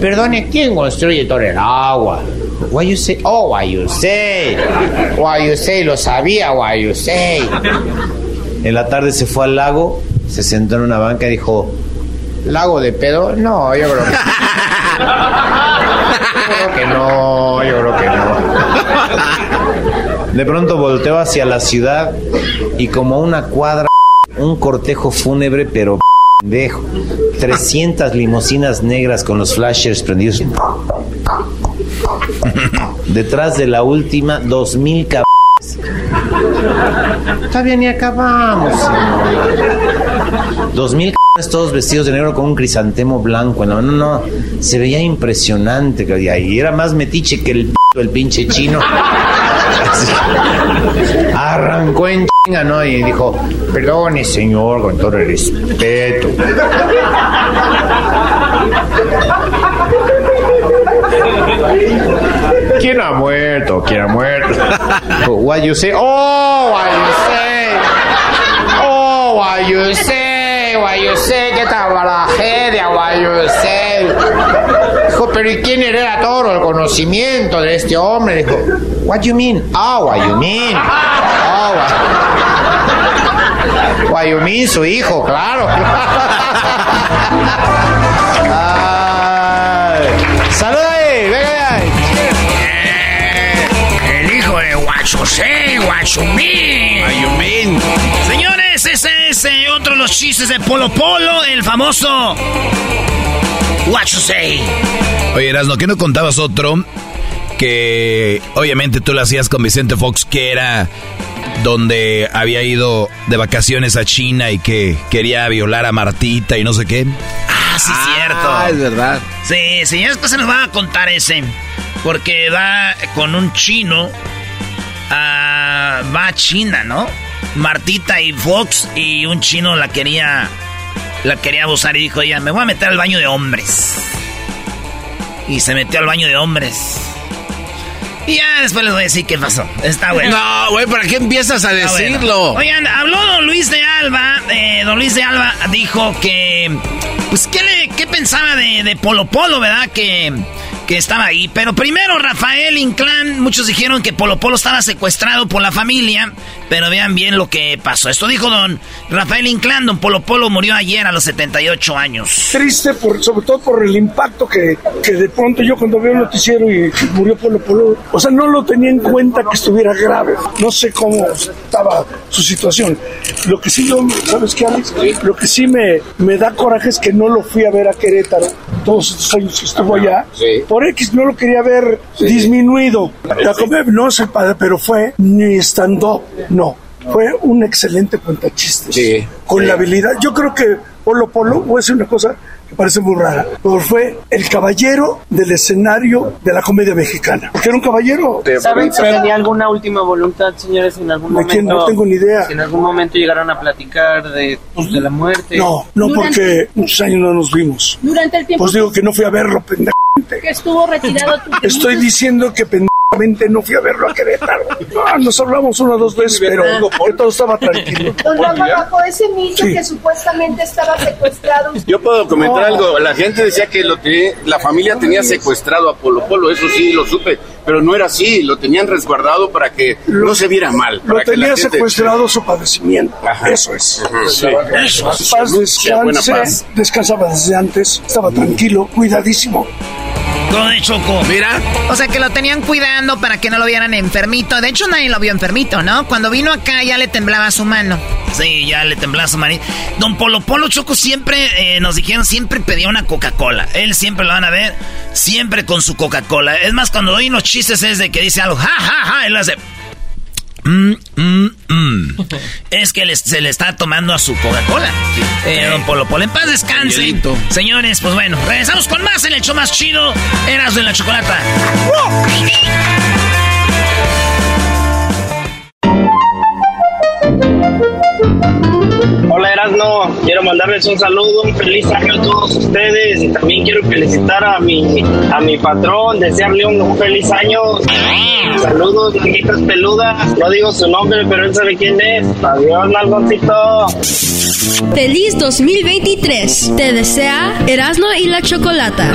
Perdone, ¿quién construye Torre del Agua? Why you say? Oh, why you say? Why you say? Lo sabía, why you say? En la tarde se fue al lago, se sentó en una banca y dijo, ¿lago de pedo? No, yo creo que... Yo creo que no, yo creo que no. De pronto volteó hacia la ciudad y como una cuadra, un cortejo fúnebre, pero pendejo. 300 limusinas negras con los flashers prendidos. Detrás de la última, 2000 cabrones. Está bien, y acabamos. señor. 2000 cabrones todos vestidos de negro con un crisantemo blanco en la mano. No, se veía impresionante. Y era más metiche que el, p- el pinche chino. Arrancó en chinga, ¿no? Y dijo, perdone, señor, con todo el respeto. ¿Quién ha muerto? ¿Quién ha muerto? What you say? Oh, what you say? What you say? What you say? ¿Qué tal la tragedia? What you say? Dijo, pero ¿y quién hereda todo el conocimiento de este hombre? Dijo, what you mean? Oh, what you mean? Oh, what, what you mean? Su hijo, claro. Ay. Saluda ahí, venga ahí. El hijo de Guachosei, Guachumín. Ayumín. Señores, ese es eh, otro de los chistes de Polo Polo, el famoso What you say. Oye, Erasno, ¿qué no contabas otro? Que obviamente tú lo hacías con Vicente Fox, que era donde había ido de vacaciones a China y que quería violar a Martita y no sé qué. Ah, sí, cierto. Ah, es verdad. Sí, sí, después se nos va a contar ese. Porque va con un chino. a- va a China, ¿no? Martita y Fox y un chino la quería. La quería abusar y dijo ella, me voy a meter al baño de hombres. Y se metió al baño de hombres. Y ya después les voy a decir qué pasó. Está bueno. No, güey, ¿para qué empiezas a bueno. decirlo? Oigan, habló don Luis de Alba. eh, don Luis de Alba dijo que. Pues, ¿qué, le, qué pensaba de, de Polo Polo, verdad? Que, que estaba ahí. Pero primero, Rafael Inclán, muchos dijeron que Polo Polo estaba secuestrado por la familia. Pero vean bien lo que pasó. Esto dijo don Rafael Inclán, don Polo Polo murió ayer a los 78 años. Triste, por, sobre todo por el impacto que, que de pronto yo cuando veo el noticiero y murió Polo Polo, o sea, no lo tenía en cuenta que estuviera grave. No sé cómo estaba su situación. Lo que sí, yo, ¿sabes qué, Alex? Lo que sí me, me da coraje es que no lo fui a ver a Querétaro todos estos años que estuvo allá. Por X no lo quería ver disminuido. La no sé padre, pero fue ni stand-up, no. Fue un excelente cuentachistes. Con la habilidad. Yo creo que Polo Polo, voy a decir una cosa que parece muy rara, pero fue el caballero del escenario de la comedia mexicana. Porque era un caballero. ¿Saben si tenía alguna última voluntad, señores, en algún ¿De momento? quién? No tengo ni idea. Si en algún momento llegaron a platicar de, pues, de la muerte. No, no porque muchos años no nos vimos. Durante el tiempo Pues digo que no fui a verlo, pendejo. que estuvo retirado, tú Estoy diciendo que pendejamente no fui a verlo a Querétaro. Ah, nos hablamos una o dos veces, pero que todo estaba tranquilo. Don Rafa, bajo ese mito Sí. que supuestamente estaba secuestrado. Yo puedo comentar No. algo. La gente decía que lo tenía- la familia tenía secuestrado a Polo Polo. Eso sí, lo supe. Pero no era así. Lo tenían resguardado para que no se viera mal. Lo para que la tenía gente- secuestrado su padecimiento. Eso es. Ajá, sí. Eso. Paz Qué buena descanse. paz. Descansaba desde antes. Estaba tranquilo, cuidadísimo. El Choco. Mira. O sea, que lo tenían cuidando para que no lo vieran enfermito. De hecho, nadie lo vio enfermito, ¿no? Cuando vino acá ya le temblaba su mano. Sí, ya le temblaba su manita. Don Polo Polo Choco siempre, eh, nos dijeron, siempre pedía una Coca-Cola. Él siempre lo van a ver, siempre con su Coca-Cola. Es más, cuando doy unos chistes es de que dice algo, ja, ja, ja, él hace... "Mm, mm, mm". Es que se le está tomando a su Coca-Cola. Eh, don Polo Polo, en paz descanse. Hielito. Señores, pues bueno, regresamos con más en el show más chido. Eras de la chocolata. Hola Erasno, quiero mandarles un saludo, un feliz año a todos ustedes y también quiero felicitar a mi a mi patrón, desearle un, un feliz año. Saludos, nalguitas peludas, no digo su nombre, pero él sabe quién es. Adiós, nalgoncito. Feliz 2023. Te desea Erasmo y la Chocolata.